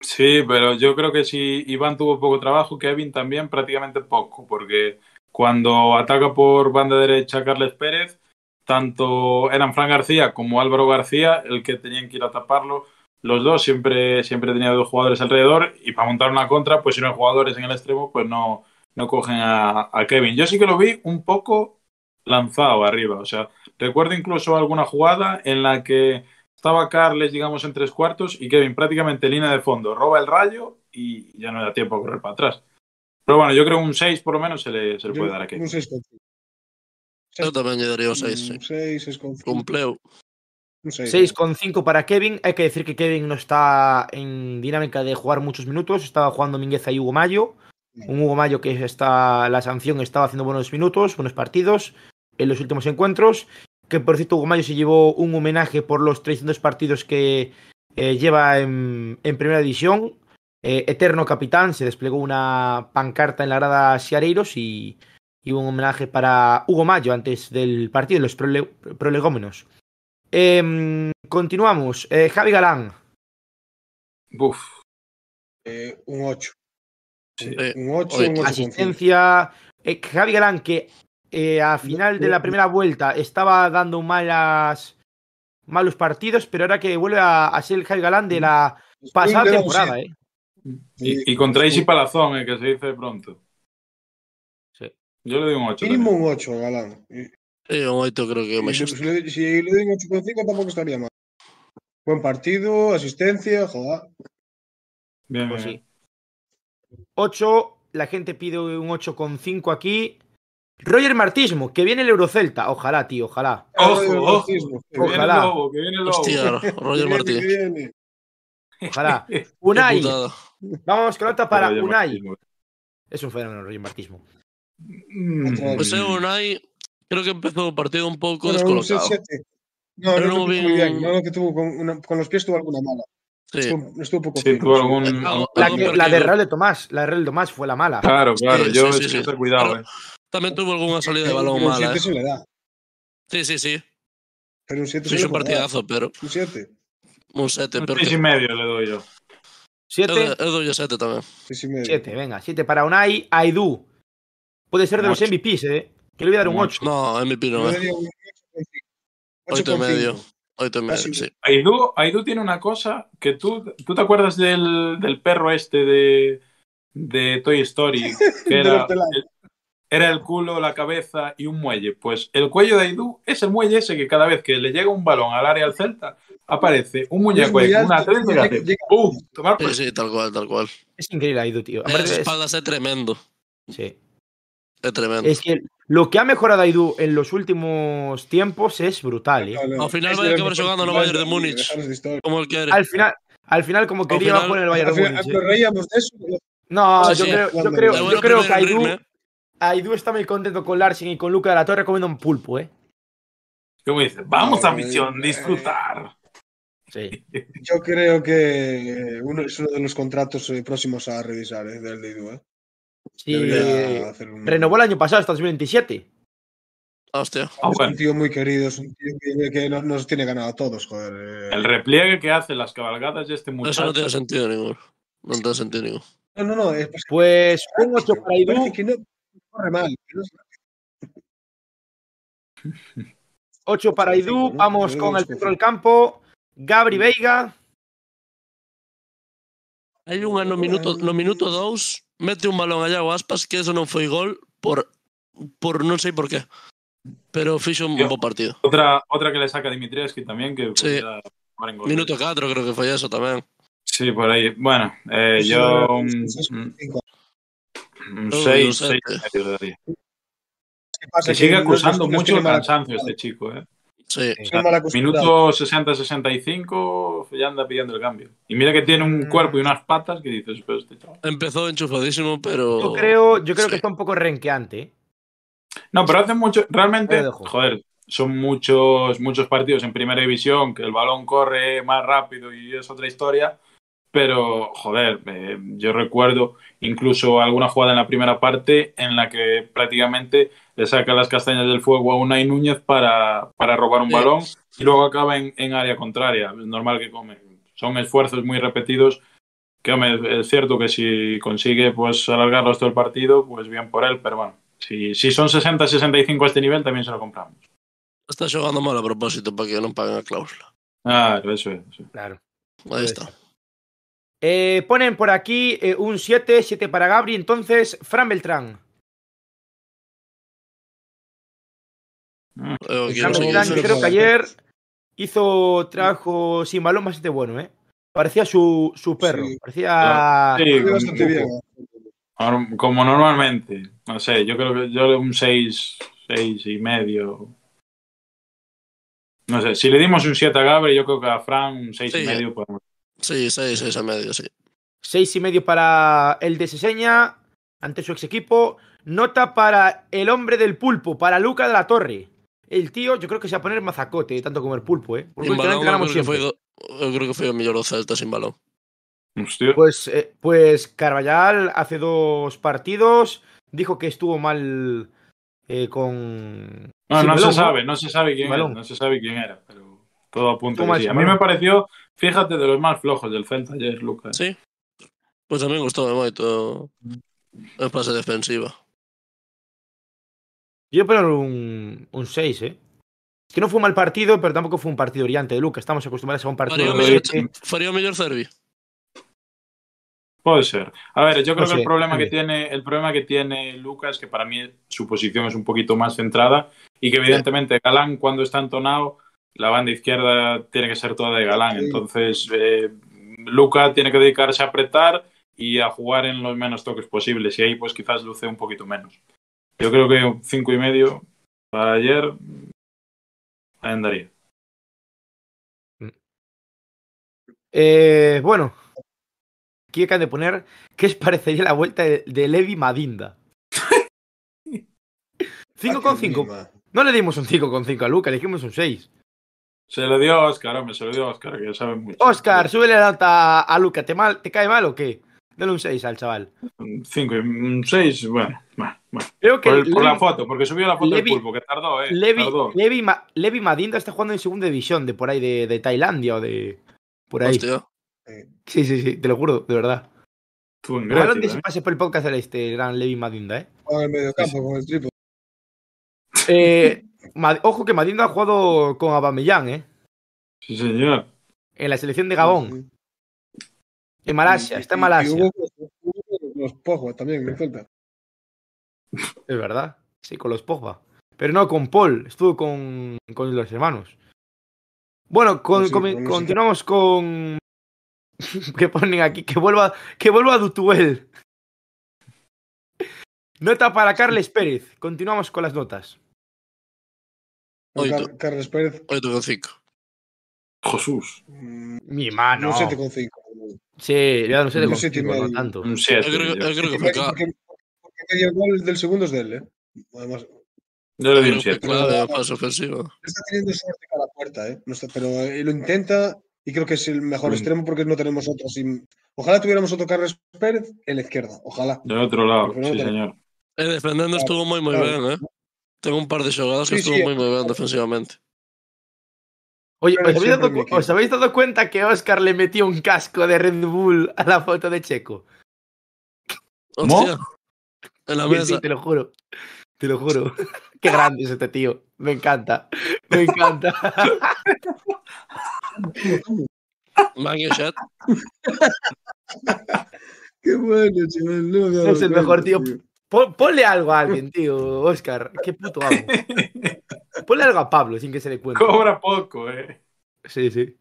Sí, pero yo creo que si Iván tuvo poco trabajo, Kevin también prácticamente poco, porque cuando ataca por banda derecha Carles Pérez, tanto eran Fran García como Álvaro García el que tenían que ir a taparlo. Los dos siempre, siempre tenía dos jugadores alrededor y para montar una contra, pues si no hay jugadores en el extremo, pues no, no cogen a, a Kevin. Yo sí que lo vi un poco lanzado arriba, o sea, recuerdo incluso alguna jugada en la que estaba Carles, digamos, en tres cuartos y Kevin prácticamente en línea de fondo roba el rayo y ya no da tiempo a correr para atrás. Pero bueno, yo creo que un 6 por lo menos se le, se le puede Yo- dar a Kevin. Un 6 con Eu tamén lle daría o 6, sí. Un 6, 6 con Cumpleu. Un 6. 6,5 para Kevin. Hay que decir que Kevin no está en dinámica de jugar muchos minutos. Estaba jugando Mingueza y Hugo Mayo. Un Hugo Mayo que está la sanción estaba haciendo buenos minutos, buenos partidos en los últimos encuentros. Que por cierto, Hugo Mayo se llevó un homenaje por los 300 partidos que eh, lleva en, en primera división. Eh, Eterno capitán, se desplegó una pancarta en la grada Siareiros y, y un homenaje para Hugo Mayo antes del partido, los prole- prolegómenos. Em, continuamos. Eh, Javi Galán. Uf, Eh, un 8. sí. Eh, Un 8, Oye, un 8 Asistencia. Eh, Javi Galán, que eh, a final de la primera vuelta estaba dando malas, malos partidos, pero ahora que vuelve a, a ser el Javi Galán de la pasada temporada, ¿eh? Y, y con Tracy Palazón, eh, que se dice pronto. Sí. Yo le doy un 8. Mínimo un 8, Galán. Y- un 8 creo que máis si, le, si le doy un 8,5 tampoco estaría mal. Buen partido, asistencia, joder. Bien, Pues bien. sí. 8, la gente pide un 8,5 aquí. Roger Martismo, que viene el Eurocelta. Ojalá, tío, ojalá. Ojo, El viene el Ojalá. lobo, que viene el lobo. Hostia, Roger viene. Ojalá. Unai. Vamos con otra para Roger Unai. Es un fenómeno, Roger Martismo. Mm. Eu, Unai, creo que empezou o partido un pouco Bueno, descolocado. 7. No, Pero no, no bien. No, que tuvo con, una- con los pies tuvo alguna mala. Sí. Estuvo, estuvo poco Sí, tuvo algún. Algún- La, que- la de. Real de Tomás, la de Real de Tomás fue la mala. Claro, claro. Sí, yo sí, sí, cuidado, Pero- eh. Tamén tuvo algunha salida de balón pero un mala, 7 eh. se le da. Sí, sí, sí. Pero un 7 se le un puede dar. partidazo, pero Un 7. un 7, Un pero seis y medio le doy yo. eu, 7, eu dou 7 tamén. 6 y medio. 7, venga, 7 para Unai. Aidu. Puede ser de Un los. MVPs, ¿eh? Que le voy a dar un Un 8. No, MVP Yo le un 8,5. 8 e medio. 8,5. 8 e medio, sí. Aidu, Aidu tiene una cosa que tú, tú te acuerdas del, del perro este de, de Toy Story, que era, el, era el culo, la cabeza y un muelle. Pues el cuello de Aidu es el muelle ese que cada vez que le llega un balón al área al Celta, aparece un muñeco ahí una alto, trenza y llega- hace llega- ¡pum! Tomar Sí, por sí, tal cual, tal cual. Es increíble Aidu, tío. Aparte es- espaldas é tremendo. sí. É tremendo. Es que lo que ha mejorado Aidu en los últimos tiempos es brutal, ¿eh? No, no, Ao final es vai de acabar los xogando no mejores Bayern de Múnich. Como el quere. Al final, al final como quería final- jugar en el Bayern Al de final, Múnich. ¿eh? reíamos de eso. No, Sí, yo, sí. creo, yo creo, yo creo que primero Aidu está muy contento con Larsen y con Luca de la Torre comiendo un pulpo, ¿eh? Como dice, vamos a Ay, misión, ay. disfrutar. Sí. Yo creo que uno es uno de los contratos eh, próximos a revisar, eh, del de Idu, eh. Sí, hacer un- renovó el año pasado hasta 2027. Hostia. Ah, Es bueno. un tío muy querido, es un tío que, que nos, nos tiene ganado a todos, joder. eh. El repliegue que hace las cabalgadas de este Eso muchacho. non tiene sentido ningún. Non ten sentido ningún. No, no, no. Es, Pues un 8 para no corre mal. que no es- 8 para Ocho, cinco, ¿no? Vamos con el centro del campo. Gabri Veiga. Hai no minuto, no minuto 2 mete un balón allá o Aspas que eso non foi gol por por non sei por qué. Pero fixo un Yo- bo partido. Otra, otra que le saca Dimitrievski también, que Sí. gol. Minuto 4 creo que foi eso tamén. Sí, por ahí. Bueno, eh, yo sí, un, sí, sí, un, cinco. un Yo seis, un seis siete. y medio le daría. ¿Qué pasa? Se sigue acusando mucho el cansancio este chico, ¿eh? Sí. Minuto 60-65 ya anda pidiendo el cambio. Y mira que tiene un cuerpo y unas patas que dices, pero este chaval. Empezó enchufadísimo, pero. Yo creo, yo creo Sí. que está un poco renqueante. ¿eh? No, pero hace mucho. Realmente, joder, son muchos, muchos partidos en primera división que el balón corre más rápido y es otra historia. Pero, joder, eh, yo recuerdo incluso alguna jugada en la primera parte en la que prácticamente le saca las castañas del fuego a Unai Núñez para, para robar un balón y luego acaba en, en área contraria. Es normal que come. Son esfuerzos muy repetidos que, hombre, es cierto que si consigue pues alargarlos todo el partido, pues bien por él, pero bueno, si, si son 60-65 a este nivel, también se lo compramos. Está jugando mal a propósito para que no paguen a cláusula. Ah, eso es. eso es. Claro. Ahí está. Eh, ponen por aquí eh, un 7, 7 para Gabri. Entonces, Fran Beltrán. Yo quiero Fran sí. Beltrán, sí, sí, creo sí. que ayer hizo trabajo sin balón bastante bueno, ¿eh? Parecía su, su perro. Sí. Parecía. Sí, Estoy como- bastante bien. Como normalmente. No sé, yo creo que yo un 6, 6 y medio. No sé, si le dimos un 7 a Gabriel, yo creo que a Fran un 6 y Sí. medio podemos. Sí, seis, seis a medio, sí. Seis y medio para el de Seseña ante su ex equipo. Nota para el hombre del pulpo, para Luca de la Torre. El tío, yo creo que se va a poner mazacote, tanto como el pulpo, ¿eh? Porque Sin balón, últimamente yo creo, que do- eu creo que o mellor o Celta sin balón. Hostia. Pues, eh, pues Carvallal hace dos partidos dijo que estuvo mal eh, con. No, sin no balón, se sabe, no se sabe quién era, no se sabe quién era, pero todo apunta A mí me pareció, fíjate, de los más flojos del Celta ayer, Lucas. Sí. Pois a mí gustoume moito a fase defensiva. Yo poner un, un 6, ¿eh? Es que no fue un mal partido, pero tampoco fue un partido brillante de Luca. Estamos acostumbrados a un partido Faría mellor- mellor Cervi. Puede ser. A ver, yo creo No que el problema que tiene, el problema que tiene Lucas, que para mí su posición es un poquito más centrada, y que evidentemente Galán cuando está entonado, la banda izquierda tiene que ser toda de Galán. Sí. Entonces, eh, Luca tiene que dedicarse a apretar y a jugar en los menos toques posibles. Y ahí, pues quizás luce un poquito menos. Yo creo que cinco y medio para ayer andaría. Eh, bueno, aquí acaban de poner qué os parecería la vuelta de, de Levi Madinda. 5,5. No le dimos un 5,5 a Luca, le dijimos un 6. Se lo dio a Oscar, hombre, se lo dio a Oscar, que sabe mucho. Oscar, súbele la nota a Luca. ¿Te, mal, ¿Te cae mal o qué? Dale un 6 al chaval. Un cinco y un seis, bueno, bueno, bueno. Creo que Por, el- por la foto, porque subió la foto Levi- del pulpo, que tardó, eh. Levi, Tardó. Levi, Ma- Levi Madinda está jugando en segunda división de por ahí, de, de Tailandia o de. Por ahí. Hostia. Sí, sí, sí, te lo juro, de verdad. Estuvo en un día se pase por el podcast este gran Levi Madinda, ¿eh? Con el medio campo, con el triple. Eh, ojo que Madinda ha jugado con Abamellán, ¿eh? Sí, señor. En la selección de Gabón. Sí. En Malasia, está en Malasia. Los Pogba también, en Celta. Es verdad. Sí, con los Pogba. Pero no con Paul, estuvo con, con los hermanos. Bueno, con- sí, con- con los- continuamos con. que ponen aquí, que vuelva, que vuelva a Dutuel. Nota para Carles Pérez. Continuamos con las notas. Oito. Car- Carles Pérez, 8,5. Jesús. mm, Mi mano. un 7,5. Sí, le voy a dar un 7 Un con siete y cinco, no medio. tanto. Un 7. Eu creo, Yo, creo que clave. porque, medio gol del segundo es de él, ¿eh? Además, Yo le di un que foi 7. clave a fase ofensiva. está teniendo suerte cada puerta, ¿eh? No está- pero eh, lo intenta y creo que es el mejor Mm. extremo porque no tenemos otro. Sin... Ojalá tuviéramos otro Carles Pérez en la izquierda. Ojalá. Del otro lado, no sí, señor. E defendendo estuvo moi moi claro. ben, eh. Ten un par de xogadas que Sí, estuvo sí. moi moi ben defensivamente. Oye, ¿os habéis, dado, os habéis cuenta que Oscar le metió un casco de Red Bull a la foto de Checo? ¿Cómo? Hostia. En la Sí, sí, mesa. te lo juro. Te lo juro. Qué grande es este tío. Me encanta. Me encanta. Y shot. Qué bueno, chaval. No, Es el mejor tío. Pon- ponle algo a alguien, tío. Oscar. Qué puto amo. Ponle algo a Pablo sin que se le cuente. Cobra poco, eh. Sí, sí.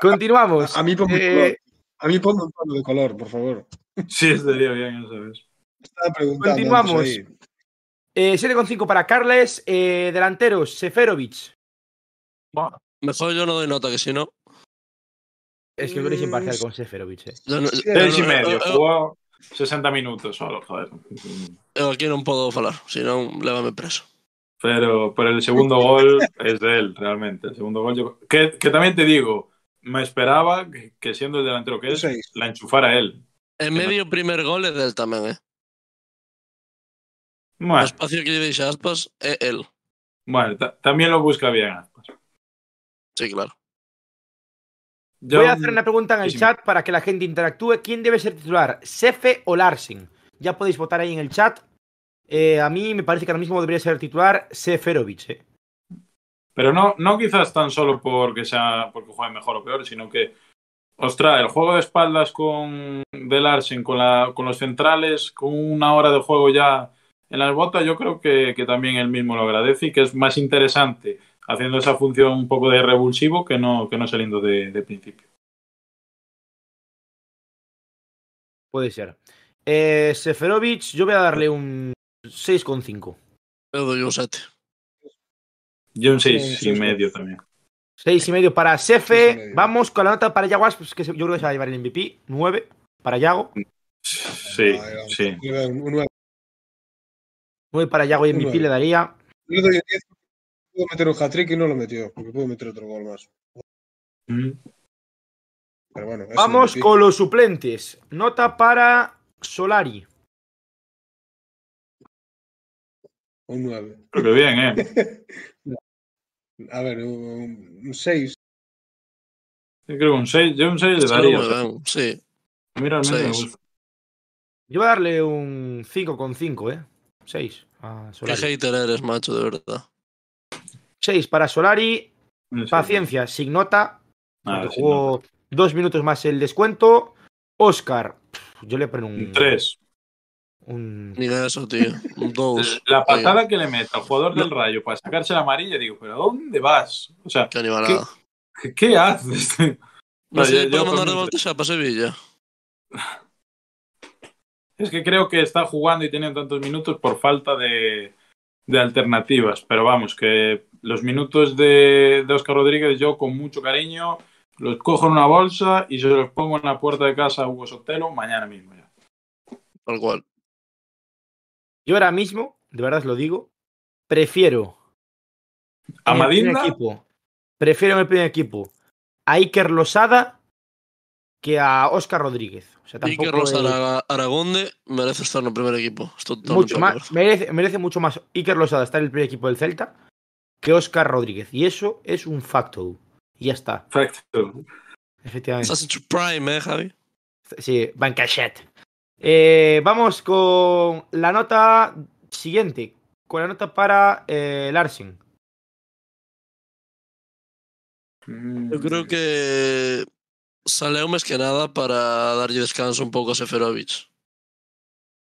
Continuamos. A mí ponme un Eh. A mí ponme un tono de color, por favor. Sí, estaría bien, eso es. Estaba preguntando. Continuamos. eh, 7,5 para Carles. Eh, delanteros, Seferovic. Mejor yo no doy nota, que si no. Es que yo queréis imparcial con Seferovic. eh. no- Seis y no- medio. Jugó 60 minutos solo, joder. Eu aquí non podo falar, senón levame preso. Pero, pero el segundo gol es de él, realmente. El segundo gol yo... que, que también te digo, me esperaba que, que siendo el delantero que es, sí. la enchufara él. El medio no... primer gol é del tamén, eh? Bueno. El espacio que lle deixa Aspas é el. Bueno, también lo busca bien Aspas. Sí, claro. Yo- Voy a hacer una pregunta en el sí. chat para que la gente interactúe. ¿Quién debe ser titular? ¿Sefe o Larsen? Ya podéis votar ahí en el chat. Eh, a mí me parece que ahora mismo debería ser titular Seferovic. eh. Pero no, no quizás tan solo porque sea porque juegue mejor o peor, sino que, ostras, el juego de espaldas con De Larsen, con, la, con los centrales, con una hora de juego ya en las botas, yo creo que, que también él mismo lo agradece y que es más interesante haciendo esa función un poco de revulsivo que no, que no saliendo de, de principio. Puede ser. Eh, Seferovic, yo voy a darle un 6,5. Eu doy un 7. Yo un Sí, 6 sí, y sí. medio también. 6 y medio para Sefe. medio. Vamos con la nota para Yago Aspas, que yo creo que se va a llevar el MVP. 9 para Yago. Sí, sí. Le doy un un nueve. 9 para Yago y MVP le daría. Le doy un 10 porque pudo meter un hat-trick y no lo metió, porque pudo meter otro gol más. Mm. Pero bueno, Vamos con los suplentes. Nota para Solari. Un 9. Creo que bien, ¿eh? A ver, un 6. Yo creo que un 6, yo un 6 le daría. ben, sí. Mira, al menos me gusta. Yo voy a darle un 5,5, ¿eh? 6 a Que Solari. hater eres, macho, de verdad. 6 para Solari. Paciencia, sin nota. Nada, porque sí, jugó dos minutos más el descuento. Oscar, yo le pongo un. Un 3. un- eso, tío. Un 2. La patada que le mete al jugador del Rayo para sacarse la amarilla, digo, ¿pero dónde vas? O sea. ¿qué, qué haces? No, yo- yo pode mandar de xa para Sevilla. Es que creo que está jugando y teniendo tantos minutos por falta de, de alternativas. Pero vamos, que los minutos de, de Oscar Rodríguez yo con mucho cariño los cojo en una bolsa y se los pongo en la puerta de casa a Hugo Sotelo mañana mismo ya. Tal cual. Yo ahora mismo, de verdad os lo digo, prefiero. ¿A en el primer equipo, prefiero en el primer equipo a Iker Losada que a Oscar Rodríguez. O sea, Iker eh, Ara- Aragonde merece estar no primer equipo. Mucho más, merece, merece mucho más Iker Losada estar en el primer equipo del Celta que Oscar Rodríguez. Y eso es un facto. Y ya está, Perfecto. efectivamente. Estás en tu prime, eh, Javi. Sí, Van Cachet. Eh, vamos con la nota siguiente. Con la nota para eh, Larsen. Eu creo que saleu máis que nada para darlle descanso un pouco a Seferovic.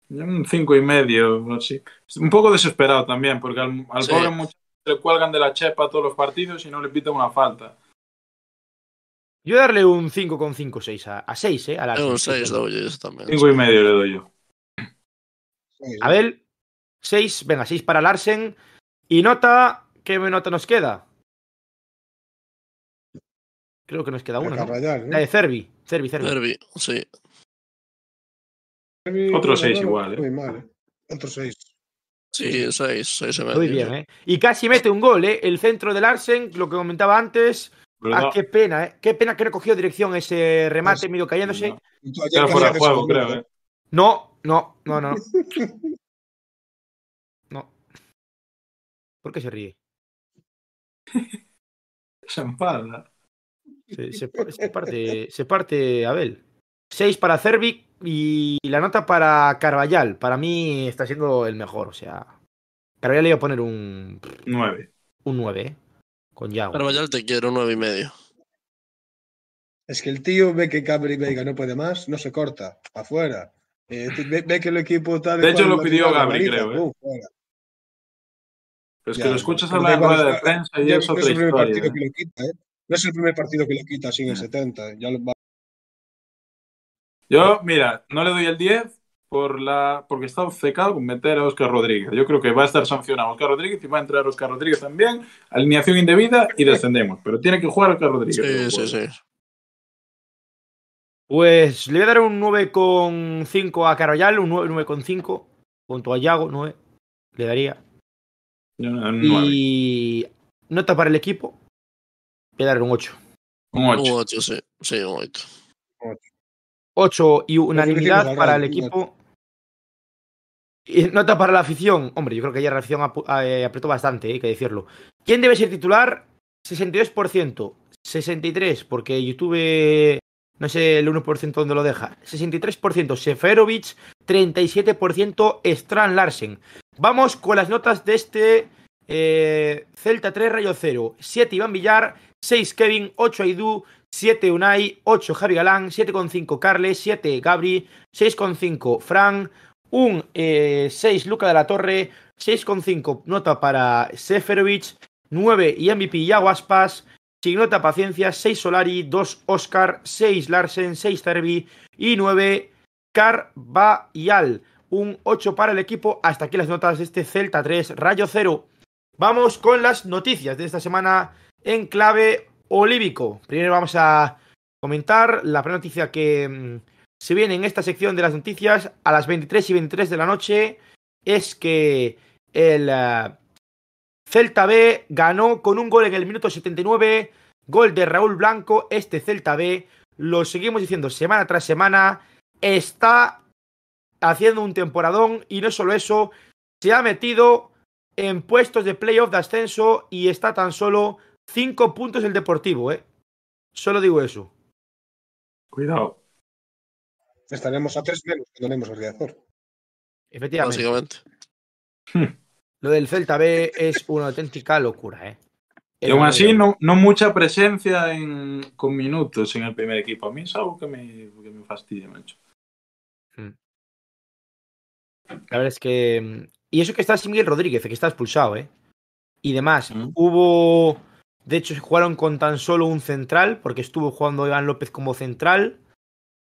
Un cinco y medio, así. Un poco desesperado también, porque al, al Sí. pobre muchacho le cuelgan de la chepa todos los partidos y no le pitan una falta. Yo darle un 5,56 a, a 6, ¿eh? A Larsen. un 6 doulle eso tamén. Cinco y medio le doy yo. A ver, 6, venga, 6 para Larsen. Y nota, ¿qué nota nos queda? Creo que nos queda una, ¿no? La de Cervi. Cervi, Cervi. Derby, sí. Otro seis igual, ¿eh? Muy mal, ¿eh? Otro 6. Sí, 6, 6 e medio. Muy bien, ¿eh? Y casi mete un gol, ¿eh? El centro de Larsen, lo que comentaba antes. Ah, qué pena, ¿eh? Qué pena que no cogió dirección ese remate Pues, medio cayéndose. No. Era fuera de juego, creo, ¿eh? No, no, no, no. No. ¿Por qué se ríe? Se enfada. Se, se pa- se parte, se parte Abel. 6 para Cervic y la nota para Carvallal. Para mí está siendo el mejor. O sea, Carvallal le iba a poner un, Nueve. un 9, ¿eh? Con Yago. Carvallal te quiero, 9 e medio. Es que el tío ve que Cabri Veiga no puede más, no se corta, afuera. Eh, ve, ve que el equipo está De hecho, lo pidió Gabri, creo, ¿eh? fuera. Pero es Ya, que lo escuchas hablar en rueda de prensa y ya es no es el primer historia. partido ¿eh? que lo quita, ¿eh? No es el primer partido que lo quita sin el 70. Ya lo va. Yo, mira, no le doy el 10 por la, porque está obcecado con meter a Oscar Rodríguez. Yo creo que va a estar sancionado Oscar Rodríguez y va a entrar Oscar Rodríguez también. Alineación indebida y descendemos. Pero tiene que jugar Oscar Rodríguez. Sí, sí, sí. Pues le voy a dar un 9,5 a Carvallal, un 9,5 junto a Yago, 9 le daría. Un. Y nota para el equipo, voy a dar un 8. Un Un ocho. 8, sí. Sí, un 8. 8 y unanimidad para el equipo. Y nota para la afición. Hombre, yo creo que ayer la afición apu- eh, apretó bastante, eh, hay que decirlo. ¿Quién debe ser titular? 62%. 63%, porque YouTube, no sé el 1% dónde lo deja. 63% Seferovic, 37% Strand Larsen. Vamos con las notas de este eh, Celta 3 Rayo 0. 7 Iván Villar, 6 Kevin, 8 Aidú, 7 Unai, 8 Javi Galán, 7,5 Carles, 7 Gabri, 6,5 Fran, un eh, 6 Luca de la Torre, 6,5 nota para Seferovic, 9 y MVP Iago Aspas, sin nota paciencia, 6 Solari, 2 Oscar, 6 Larsen, 6 Cervi y 9 Carvajal. Un 8 para el equipo. Hasta aquí las notas de este Celta 3, Rayo 0. Vamos con las noticias de esta semana en clave olívico. Primero vamos a comentar la primera noticia que mm, se viene en esta sección de las noticias a las 23 y 23 de la noche. Es que el eh, Celta B ganó con un gol en el minuto 79. Gol de Raúl Blanco. Este Celta B, lo seguimos diciendo semana tras semana, está haciendo un temporadón y no solo eso, se ha metido en puestos de playoff de ascenso y está tan solo 5 puntos el Deportivo, ¿eh? Solo digo eso. Cuidado. Estaremos a tres menos que tenemos el Riazor. Efectivamente. Básicamente. Lo del Celta B es una auténtica locura, ¿eh? Y aún así, no, no mucha presencia en, con minutos en el primer equipo. A mí es algo que me, que me fastidia mucho. La verdad es que. mm, Y eso que está sin Miguel Rodríguez, que está expulsado, ¿eh? Y demás. Mm. Hubo. De hecho, jugaron con tan solo un central, porque estuvo jugando Iván López como central.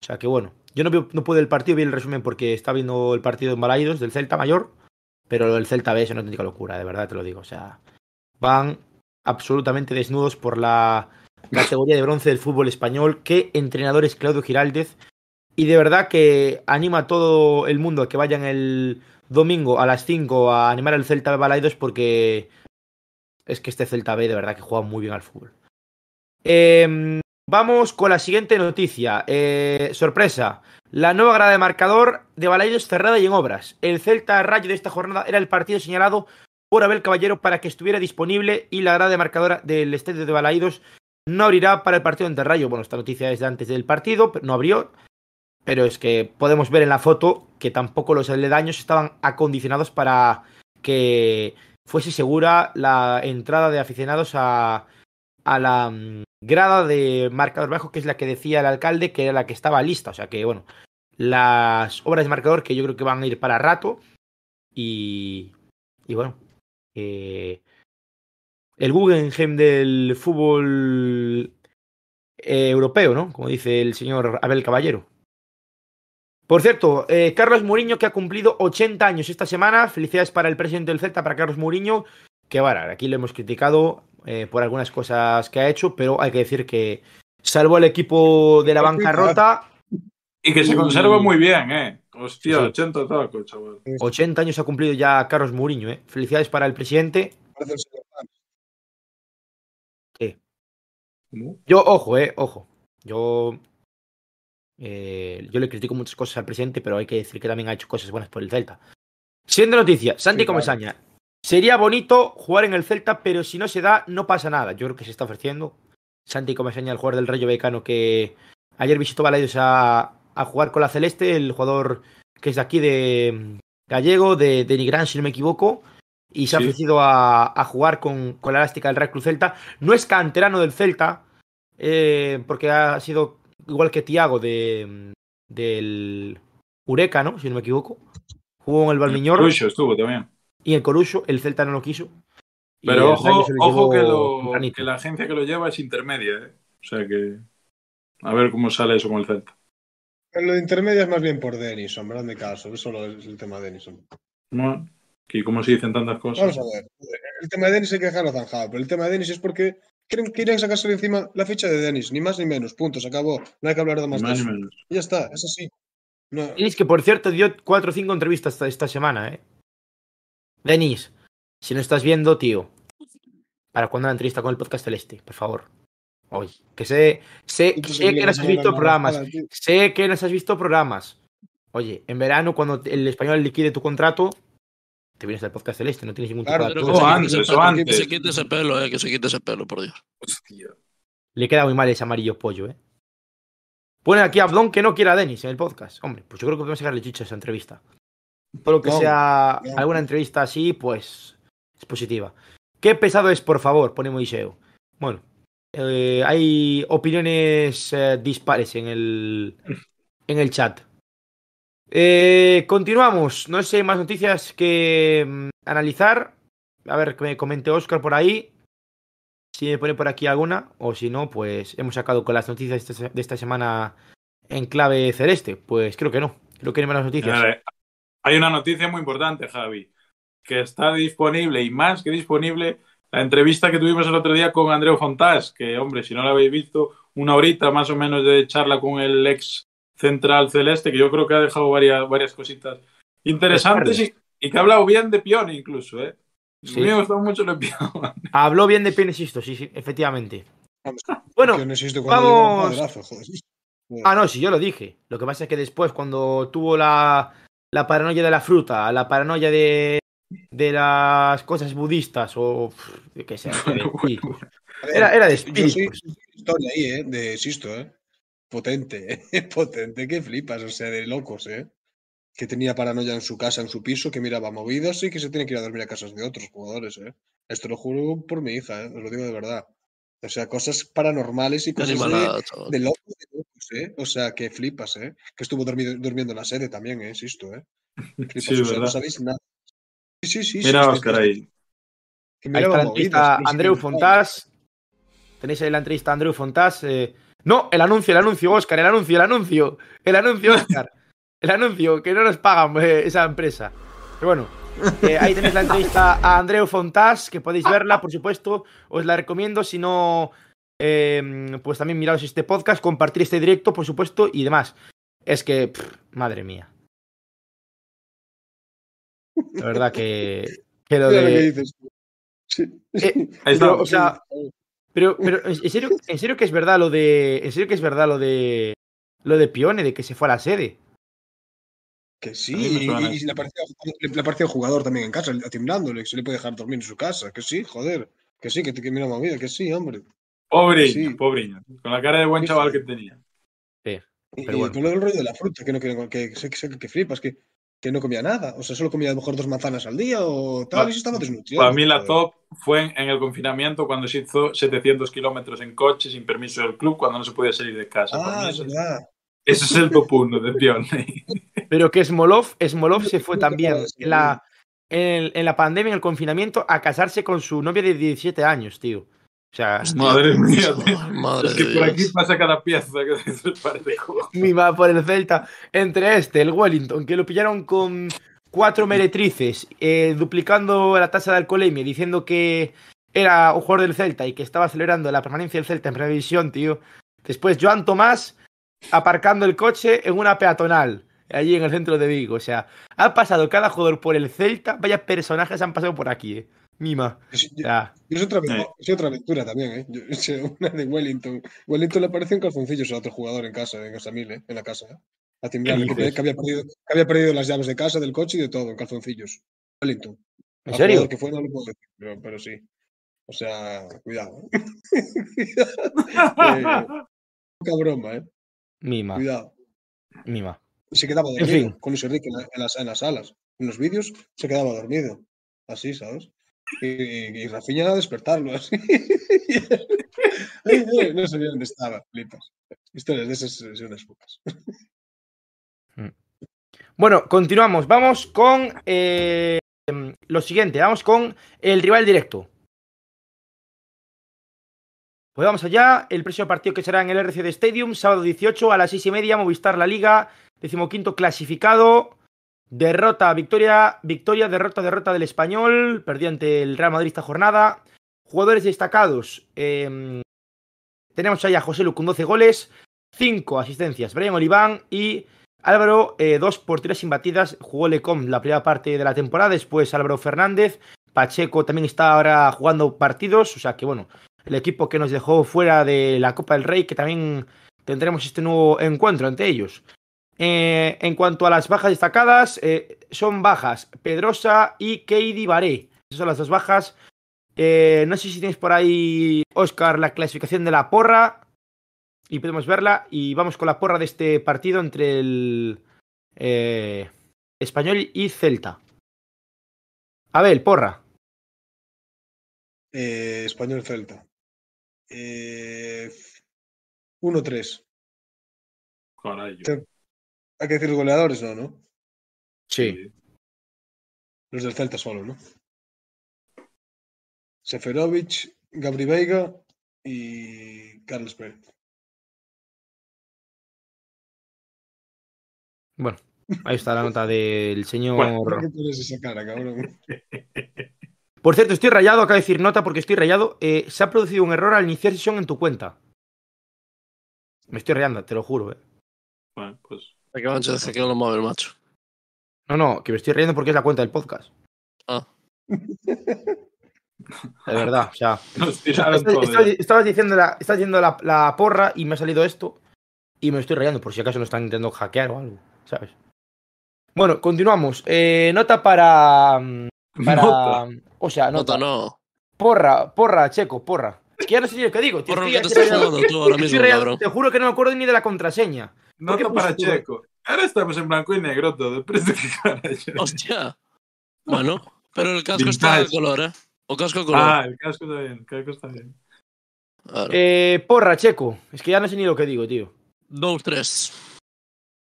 O sea que bueno. Yo no, veo- no pude el partido, vi el resumen porque estaba viendo el partido en Balaidos del Celta Mayor. Pero del Celta B es una auténtica locura, de verdad te lo digo. O sea, van absolutamente desnudos por la categoría de bronce del fútbol español. Qué entrenador es Claudio Giraldez. Y de verdad que anima a todo el mundo a que vayan el domingo a las 5 a animar al Celta B Balaidos porque es que este Celta B de verdad que juega muy bien al fútbol. Em, vamos con la siguiente noticia. Eh, sorpresa. La nueva grada de marcador de Balaidos cerrada y en obras. El Celta Rayo de esta jornada era el partido señalado por Abel Caballero para que estuviera disponible y la grada de marcador del estadio de Balaidos no abrirá para el partido ante Rayo. Bueno, esta noticia es de antes del partido, pero no abrió. Pero es que podemos ver en la foto que tampoco los aledaños estaban acondicionados para que fuese segura la entrada de aficionados a, la mm, grada de marcador bajo, que es la que decía el alcalde que era la que estaba lista. O sea que, bueno, las obras de marcador que yo creo que van a ir para rato. Y, y bueno, el Guggenheim del fútbol eh, europeo, ¿no? Como dice el señor Abel Caballero. Por cierto, eh, Carlos Mourinho que ha cumplido 80 años esta semana. Felicidades para el presidente del Celta, para Carlos Mourinho. Que bueno, aquí lo hemos criticado eh, por algunas cosas que ha hecho, pero hay que decir que salvó al equipo de la bancarrota. Y que se conserva muy bien, ¿eh? Hostia, Sí. 80 tacos, chaval. 80 años ha cumplido ya Carlos Mourinho. ¿eh? Felicidades para el presidente. ¿Cómo? Yo, ojo, eh, ojo. Yo. Eh, yo le critico muchas cosas al presidente, pero hay que decir que también ha hecho cosas buenas por el Celta. Siguiente noticia, Santi Sí, claro. Comesaña. Sería bonito jugar en el Celta, pero si no se da, no pasa nada. Yo creo que se está ofreciendo. Santi Comesaña, el jugador del Rayo Vallecano, que ayer visitó Balaidos a, a jugar con la Celeste, el jugador que es de aquí de mm, gallego, de, de Nigrán, si no me equivoco, y se ha ofrecido a, a jugar con, con la elástica del Real Cruz Celta. No es canterano del Celta, eh, porque ha sido igual que Tiago de, del Ureca, ¿no? Si no me equivoco. Jugó en el Balmiñor Rucho estuvo también. y en Corucho, el Celta no lo quiso. Pero el ojo, ojo que, lo- que la agencia que lo lleva es intermedia, ¿eh? O sea que. A ver cómo sale eso con el Celta. Lo de intermedia es más bien por Denis, hombre, hazme caso. Eso solo es el tema de Denis. hombre. Bueno, que como se dicen tantas cosas. Vamos a ver. El tema de Denis hay que dejarlo zanjado, pero el tema de Denis es porque quieren, quieren sacarse de encima la ficha de Denis, ni más ni menos. Punto, se acabó. No hay que hablar de Ni más de ni menos. Y ya está, es así. No, Denis, que por cierto dio cuatro o cinco entrevistas esta, esta semana, ¿eh? Denis, si no estás viendo, tío, ¿para cuándo la entrevista con el podcast celeste? Por favor. Hoy. Que sé, sé, sé que nos has visto programas. Sé que nos has visto programas. Oye, en verano, cuando el español liquide tu contrato, te vienes al podcast celeste, no tienes ningún tipo Claro, de Pero que, antes, se, quite ese eso pelo, antes. que se quite ese pelo, eh, que se quite ese pelo, por Dios. Hostia. Le queda muy mal ese amarillo pollo, ¿eh? Pone aquí a Abdón que no quiera a Denis en el podcast. Hombre, pues yo creo que podemos sacarle chicha a esa entrevista. Todo lo que No, sea no. alguna entrevista así, pues es positiva. Qué pesado es, por favor, pone Moiseo. Bueno, eh, hay opiniones eh, dispares en el, en el chat. Eh, continuamos. No sé si hay más noticias que mm, analizar. A ver, que me comente Oscar por ahí. Si me pone por aquí alguna. O si no, pues hemos sacado con las noticias de esta, semana en clave celeste. Pues creo que no. Creo que hay más noticias. Hay una noticia muy importante, Javi, que está disponible y más que disponible la entrevista que tuvimos el otro día con Andreu Fontás, que, hombre, si no la habéis visto, una horita más o menos de charla con el ex central celeste, que yo creo que ha dejado varias, varias cositas interesantes y, y que ha hablado bien de Pione incluso, ¿eh? Sí. A mí me gustó mucho lo de. Habló bien de Penesisto, sí, sí, efectivamente. Bueno, vamos-. Ah, no, sí, yo lo dije. Lo que pasa es que después, cuando tuvo la, la paranoia de la fruta, la paranoia de, de las cosas budistas o qué sé, ver, Era, era de Yo soy historia ahí, ¿eh? De Sisto, ¿eh? Potente, ¿eh? Potente, que flipas, o sea, de locos, ¿eh? Que tenía paranoia en su casa, en su piso, que miraba movidas y que se tiene que ir a dormir a casas de otros jugadores, ¿eh? Esto lo juro por mi hija, ¿eh? Os lo digo de verdad. O sea, cosas paranormales y cosas de, animalada, chaval. de locos, de locos, ¿eh? O sea, que flipas, ¿eh? Que estuvo dormido, durmiendo en la sede también, ¿eh? Sisto, ¿eh? Flipas, Sí, o sea, no verdad. sabéis nada. Sí, sí, sí. Mira sí, Oscar ahí. que Ahí miraba está la entrevista Andreu Fontás. Tenéis ahí la entrevista a Andreu Fontás. eh. No, el anuncio, el anuncio, Oscar, el anuncio, el anuncio. El anuncio, Oscar. El anuncio, que no nos pagan eh, esa empresa. Pero bueno, eh, ahí tenéis la entrevista a Andreu Fontás, que podéis verla, por supuesto. Os la recomiendo. Si no, eh, pues también miraos este podcast, compartir este directo, por supuesto, y demás. Es que, pff, madre mía. La verdad que, que lo de. Sí. Eh. Pero, o sea, pero, pero en serio, en serio que es verdad lo de. En serio que es verdad lo de. Lo de Pione, de que se fue a la sede. Que sí, y, y- aparecía el jugador también en casa, atimbrándole, que se le puede dejar dormir en su casa. Que sí, joder. Que sí, que te que mira movida, que sí, hombre. Pobriño, Sí. pobriño. Con la cara de buen Sí, chaval sí. que tenía. Y, Pero y bueno. con lo del rollo de la fruta, que no que, que, que, que flipas, que, que no comía nada. O sea, solo comía a lo mejor dos manzanas al día o tal, y se estaba desnutrido. Para mí la top fue en, el confinamiento cuando se hizo 700 kilómetros en coche sin permiso del club cuando no se podía salir de casa. Para mí Ah, es ese, verdad. ese es el top 1 de Pione. Pero que Smolov, Smolov se fue también en la, en, en la pandemia, en el confinamiento, a casarse con su novia de 17 años, tío. O sea, Madre mía, Madre Es que por aquí pasa cada pieza que mi va por el Celta. Entre este, el Wellington, que lo pillaron con cuatro meretrices, eh, duplicando la tasa de alcoholemia, diciendo que era un jugador del Celta y que estaba celebrando la permanencia del Celta en previsión, tío. Después, Joan Tomás aparcando el coche en una peatonal, allí en el centro de Vigo. O sea, ha pasado cada jugador por el Celta. Vaya personajes han pasado por aquí, eh. Mima. Es, es otra, Sí. es otra aventura también, ¿eh? Yo- o sea, una de Wellington. Wellington le apareció en calzoncillos a otro jugador en casa, en Casamil, ¿eh? En la casa, ¿eh? A timbrarle, que, había perdido, que había perdido las llaves de casa, del coche y de todo, en calzoncillos. Wellington. ¿En serio? que fue no lo puedo decir, pero, pero sí. O sea, cuidado. eh, poca broma, ¿eh? Mima. Cuidado. Mima. Y se quedaba En dormido fin. con Luis Enrique en, la- en las, en las salas. En los vídeos se quedaba dormido. Así, ¿sabes? Y, y, Rafinha a despertarlo así. No sabía dónde estaba, flipas. Historias de esas son unas pocas. Bueno, continuamos. Vamos con eh, lo siguiente. Vamos con el rival directo. Pues vamos allá. El próximo partido que será en el RCD Stadium, sábado 18 a las 6 y media, Movistar La Liga, decimoquinto clasificado. Derrota, victoria, victoria, derrota, derrota del español. Perdió ante el Real Madrid esta jornada. Jugadores destacados. eh, tenemos ahí a José Lu con 12 goles, 5 asistencias. Brian Oliván y Álvaro, eh, dos porterías imbatidas. Jugó Lecom la primera parte de la temporada. Después Álvaro Fernández. Pacheco también está ahora jugando partidos. O sea que bueno, el equipo que nos dejó fuera de la Copa del Rey, que también tendremos este nuevo encuentro ante ellos. Eh, en cuanto a las bajas destacadas, eh, son bajas Pedrosa y Keidi Baré. Esas son las dos bajas. Eh, no sé si tenéis por ahí, Oscar, la clasificación de la porra. Y podemos verla. Y vamos con la porra de este partido entre el eh, Español y Celta. Abel, porra. Eh, Español Celta. Eh, 1-3. Caray. Hay que decir los goleadores, no, ¿no? Sí. Los del Celta solo, ¿no? Seferovic, Gabri Veiga y Carlos Pérez. Bueno, ahí está la nota del señor. ¿Por qué pones esa cara, cabrón? Por cierto, estoy rayado, acabo de decir nota porque estoy rayado. Eh, se ha producido un error al iniciar sesión en tu cuenta. Me estoy rayando, te lo juro, eh. Bueno, pues. Que van a hackear los móviles, macho. No, no, que me estoy rayando porque es la cuenta del podcast. Ah. De verdad, o sea. Estabas diciendo, la, estás diciendo la, la porra y me ha salido esto. Y me estoy rayando, por si acaso no están intentando hackear o algo, ¿sabes? Bueno, continuamos. Eh, nota para. mm, para Nota. O sea, nota. Nota no. Porra, porra, checo, porra. Es que ya no sé ni lo que digo. tío. Lo Estoy- que te estoy estás rayado. jugando tú ahora mismo, cabrón. Te juro que no me acuerdo ni de la contraseña. ¿Por qué Nota para? Checo. Ahora estamos en blanco y negro todo. Pero que. Hostia. Bueno, pero el casco está de color, ¿eh? O casco color. Ah, el casco está bien. El casco está bien. Claro. Eh, porra, checo. Es que ya no sé ni lo que digo, tío. 2-3.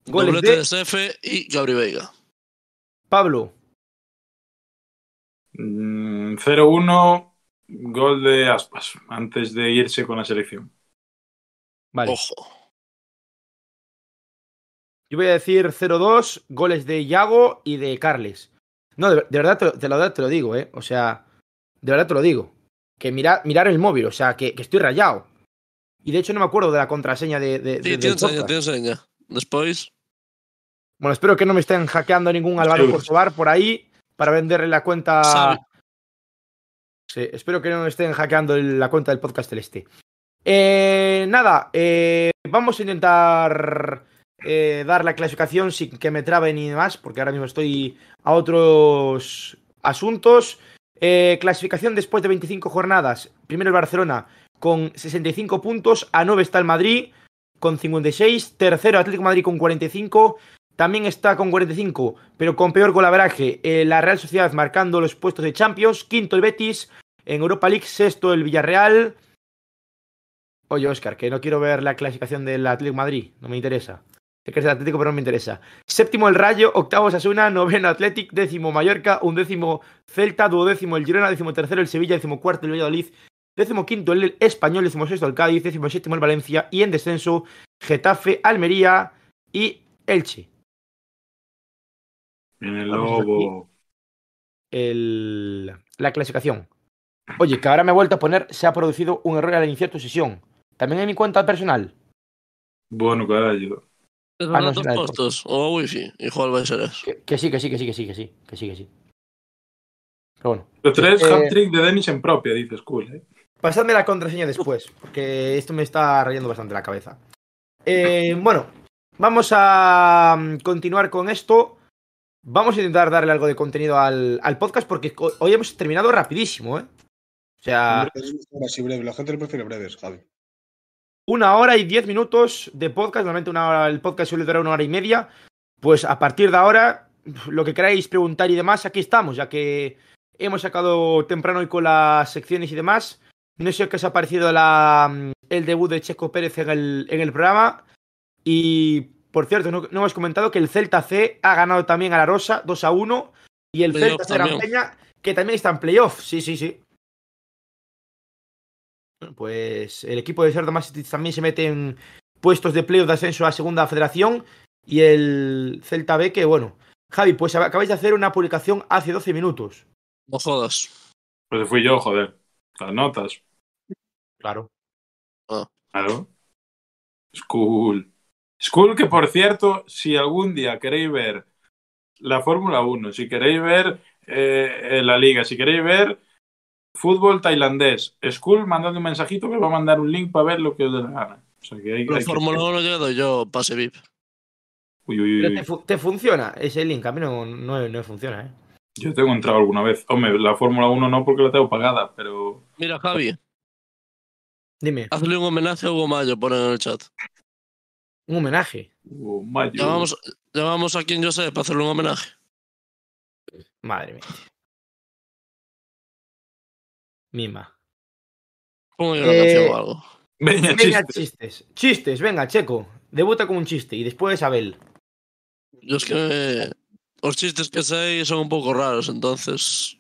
Goles Doblete de- de Sefe y Gabri Veiga. Pablo, Mm, 0-1. Gol de Aspas. Antes de irse con la selección. vale. Ojo. Yo voy a decir 0-2, goles de Yago y de Carles. No, de, de verdad te, lo- de la verdad te lo digo, ¿eh? O sea, de verdad te lo digo. Que mira, mirar el móvil, o sea, que, que estoy rayado. Y de hecho no me acuerdo de la contraseña de, de, de- Sí, del tiene enseña, podcast. tiene enseña. Después, Bueno, espero que no me estén hackeando ningún Álvaro Sí. Corsobar por ahí para venderle la cuenta. Sabe. Espero que no estén hackeando la cuenta del podcast celeste. Eh, nada, eh, vamos a intentar eh, dar la clasificación sin que me trabe ni demás, porque ahora mismo estoy a otros asuntos. Eh, clasificación después de 25 jornadas. Primero el Barcelona con 65 puntos, a 9 está el Madrid con 56, tercero Atlético Madrid con 45, también está con 45, pero con peor golaveraje eh, la Real Sociedad marcando los puestos de Champions, quinto el Betis, en Europa League sexto el Villarreal. Oye, Oscar, que no quiero ver la clasificación del Atlético Madrid, no me interesa. Sé que es del Atlético, pero no me interesa. Séptimo el Rayo, octavo Sasuna, noveno Athletic, décimo Mallorca, undécimo Celta, duodécimo el Girona, décimo tercero el Sevilla, décimo cuarto el Valladolid, décimo quinto el Español, décimo sexto el Cádiz, décimo séptimo el Valencia y en descenso Getafe, Almería y Elche. En el lobo. El- la clasificación. Oye, que ahora me he vuelto a poner, se ha producido un error al iniciar tu sesión. También en mi cuenta personal. Bueno, caray. es Ah, no, dos postos o a wifi. Igual va a ser eso. Que, que sí, que sí, que sí, que sí, que sí, que sí, que sí. Pero bueno. Los tres Eh, hat-trick de Dennis en propia, dices, cool, ¿eh? Pasadme la contraseña después, porque esto me está rayando bastante la cabeza. Eh, bueno, vamos a mm, continuar con esto. Vamos a intentar darle algo de contenido al, al podcast, porque hoy hemos terminado rapidísimo, ¿eh? O sea, así breve. La gente le prefiere breves, Javi. una hora y diez minutos de podcast. Normalmente una hora, el podcast suele durar una hora y media. Pues a partir de ahora, lo que queráis preguntar y demás, aquí estamos, ya que hemos sacado temprano hoy con las secciones y demás. No sé qué os ha parecido la, mm, el debut de Checo Pérez en el, en el programa. Y, por cierto, no, no hemos comentado que el Celta C ha ganado también a la Rosa 2 a 1. Y el Celta C Gran. Peña, que también está en playoff. Sí, sí, sí. Pues el equipo de Serdo Mastitis también se mete en puestos de playoff de ascenso a segunda federación y el Celta B que, bueno, Javi, pues acabáis de hacer una publicación hace 12 minutos. No jodas. Pues fui yo, joder. Las notas. Claro. Claro. School. School que, por cierto, si algún día queréis ver la Fórmula 1, si queréis ver eh, la liga, si queréis ver fútbol tailandés, School, mandad un mensajito que os va a mandar un link para ver lo que os dé la gana. O sea, que hay, La hay que- Fórmula 1 ya doy yo pase VIP. Uy, uy, uy, Pero te, fu- te funciona ese link, a mí no, no, no funciona, ¿eh? Yo tengo entrado alguna vez. Hombre, la Fórmula 1 no porque la tengo pagada, pero. Mira, Javi, Dime, hazle un homenaje a Hugo Mayo, ponen en el chat. un homenaje. Uh, mayo. Llamamos, llamamos a quien yo sé para hacerle un homenaje. Madre mía. Mima. Pongo yo una Eh, canción o algo. Venga, chiste. chistes. Chistes, venga, Checo. Debuta con un chiste y después Abel. Yo es que me- los chistes que sé son un poco raros, entonces.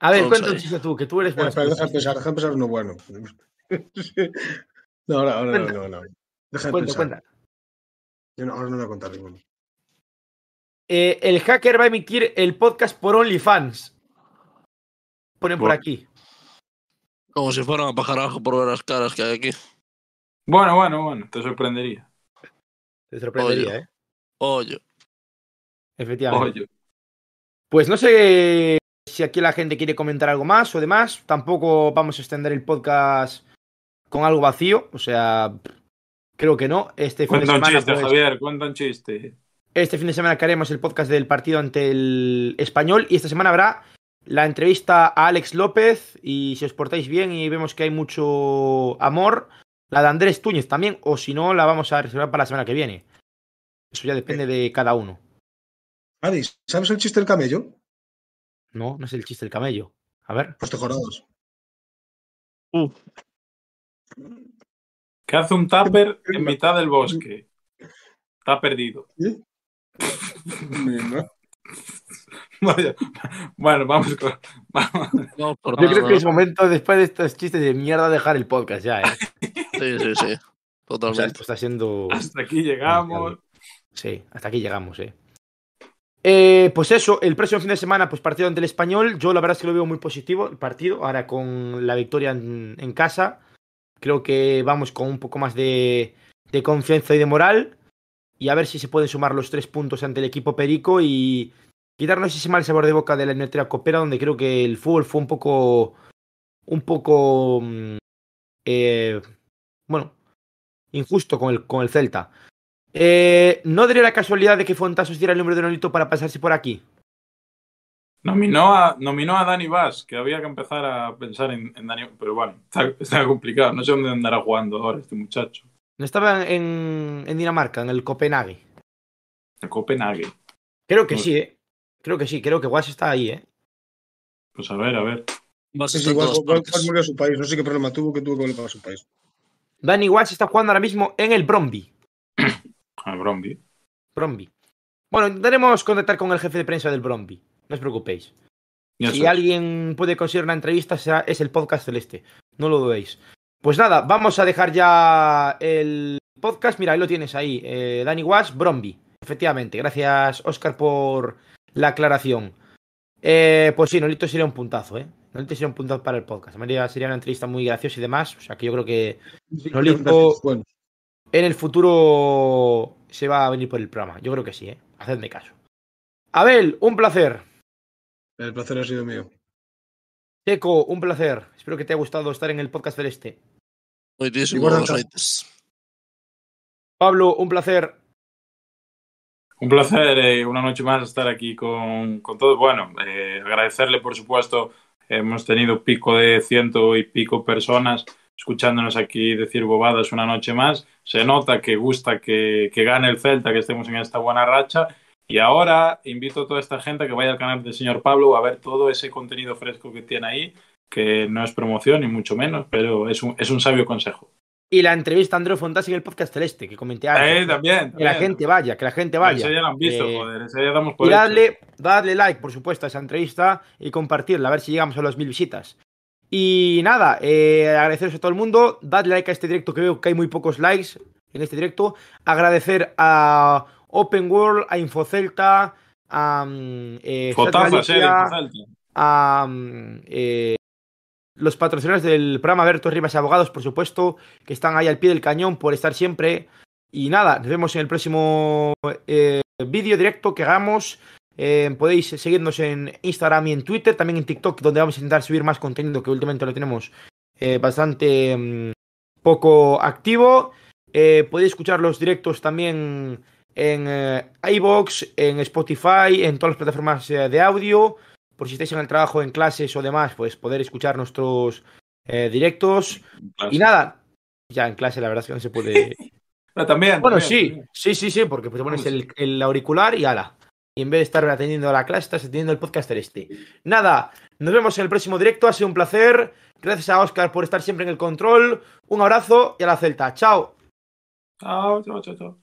A ver, cuenta un chiste tú, que tú eres bueno. espera, deja pensar uno bueno. No, ahora, ahora no, no, no. Deja de Cuenta, pensar. cuenta. Yo no, ahora no voy a contar ninguno. Eh, el hacker va a emitir el podcast por OnlyFans. Ponen por aquí. Como si fueran a pajar abajo por ver las caras que hay aquí. Bueno, bueno, bueno, te sorprendería. Te sorprendería, Oye. ¿eh? Oye, Efectivamente. Oye, Pues no sé si aquí la gente quiere comentar algo más o demás. Tampoco vamos a extender el podcast con algo vacío. O sea, creo que no. Este fin de cuenta un semana, chiste, pues, Javier, cuenta un chiste. Este fin de semana que haremos el podcast del partido ante el español y esta semana habrá la entrevista a Alex López y si os portáis bien y vemos que hay mucho amor, la de Andrés Túñez también o si no la vamos a reservar para la semana que viene. Eso ya depende de cada uno. Adi, ¿sabes el chiste del camello? No, no es el chiste del camello. A ver. Pues te jorados. ¿Qué hace un tupper en mitad del bosque? Está perdido. Vaya. Bueno, vamos con. Yo creo que es momento después de estos chistes de mierda dejar el podcast ya, ¿eh? Sí, sí, sí. O sea, Totalmente. esto está siendo... Hasta aquí llegamos. Sí, hasta aquí llegamos, eh. Eh, pues eso, el próximo fin de semana, pues partido ante el español. Yo la verdad es que lo veo muy positivo, el partido. Ahora con la victoria en, en casa. Creo que vamos con un poco más de, de confianza y de moral. Y a ver si se pueden sumar los tres puntos ante el equipo Perico y quitarnos ese mal sabor de boca de la Neutral Copera, donde creo que el fútbol fue un poco. Un poco. mm, eh, bueno, injusto con el, con el Celta. Eh, ¿No daría la casualidad de que Fontasos diera el número de Nolito para pasarse por aquí? Nominó a, nominó a Dani Vaz, que había que empezar a pensar en, en Dani. Pero bueno, está, está complicado. No sé dónde andará jugando ahora este muchacho. ¿No estaba en, en Dinamarca, en el Copenhague? De Copenhague. Creo que Pues- sí, ¿eh? Creo que sí, creo que Guas está ahí, ¿eh? Pues a ver, a ver. A Sí, volvió a su país. No sé qué problema tuvo que tuvo que volver para su país. Danny Watts está jugando ahora mismo en el Bromby. A Bromby. Bromby. Bueno, intentaremos contactar con el jefe de prensa del Bromby. No os preocupéis. Y Si alguien puede conseguir una entrevista, será, es el podcast celeste. No lo dudéis. Pues nada, vamos a dejar ya el podcast. Mira, ahí lo tienes ahí. Eh, Danny Watts, Bromby. Efectivamente. Gracias, Oscar, por la aclaración. Eh, pues sí, Nolito sería un puntazo, ¿eh? Nolito sería un puntazo para el podcast. María sería una entrevista muy graciosa y demás. O sea que yo creo que Nolito Bueno, en el futuro se va a venir por el programa. Yo creo que sí, ¿eh? Hacedme caso. Abel, un placer. el placer ha sido mío. Checo, un placer. Espero que te haya gustado estar en el podcast Igual los tanto. noites. Pablo, un placer. Un placer, eh, una noche más estar aquí con, con todos. Bueno, eh, agradecerle, por supuesto, hemos tenido pico de ciento y pico personas escuchándonos aquí decir bobadas una noche más. Se nota que gusta que, que gane el Celta, que estemos en esta buena racha. Y ahora invito a toda esta gente a que vaya al canal del señor Pablo a ver todo ese contenido fresco que tiene ahí, que no es promoción ni mucho menos, pero es un, es un sabio consejo. Y la entrevista a Andreu Fontas en el podcast celeste, que comenté antes. Eh, también, que la gente vaya, que la gente vaya. Ese ya lo han visto, Eh, joder, ese ya damos por Y hecho. dadle, dadle like, por supuesto, a esa entrevista y compartirla, a ver si llegamos a los mil visitas. Y nada, eh, agradeceros a todo el mundo. Dadle like a este directo, que veo que hay muy pocos likes en este directo. Agradecer a Open World, a Infocelta, a mm, eh, de Galicia, Infocelta. a mm, eh, los patrocinadores del programa Berto Rivas y Abogados, por supuesto, que están ahí al pie del cañón por estar siempre. Y nada, nos vemos en el próximo eh, vídeo directo que hagamos. Eh, podéis seguirnos en Instagram y en Twitter, también en TikTok, donde vamos a intentar subir más contenido que últimamente lo tenemos eh, bastante mm, poco activo. Podéis escuchar los directos también en iBox, en Spotify, en todas las plataformas de audio. Por si estáis en el trabajo, en clases o demás, pues poder escuchar nuestros eh, directos. Y nada, ya en clase la verdad es que no se puede. También. bueno, también, sí, también. sí, sí, sí, porque pues te pones el, el auricular y ala. Y en vez de estar atendiendo a la clase, estás atendiendo el podcaster este. Nada, nos vemos en el próximo directo. Ha sido un placer. Gracias a Oscar por estar siempre en el control. Un abrazo y a la Celta. Chao. Chao, chao, chao, chao.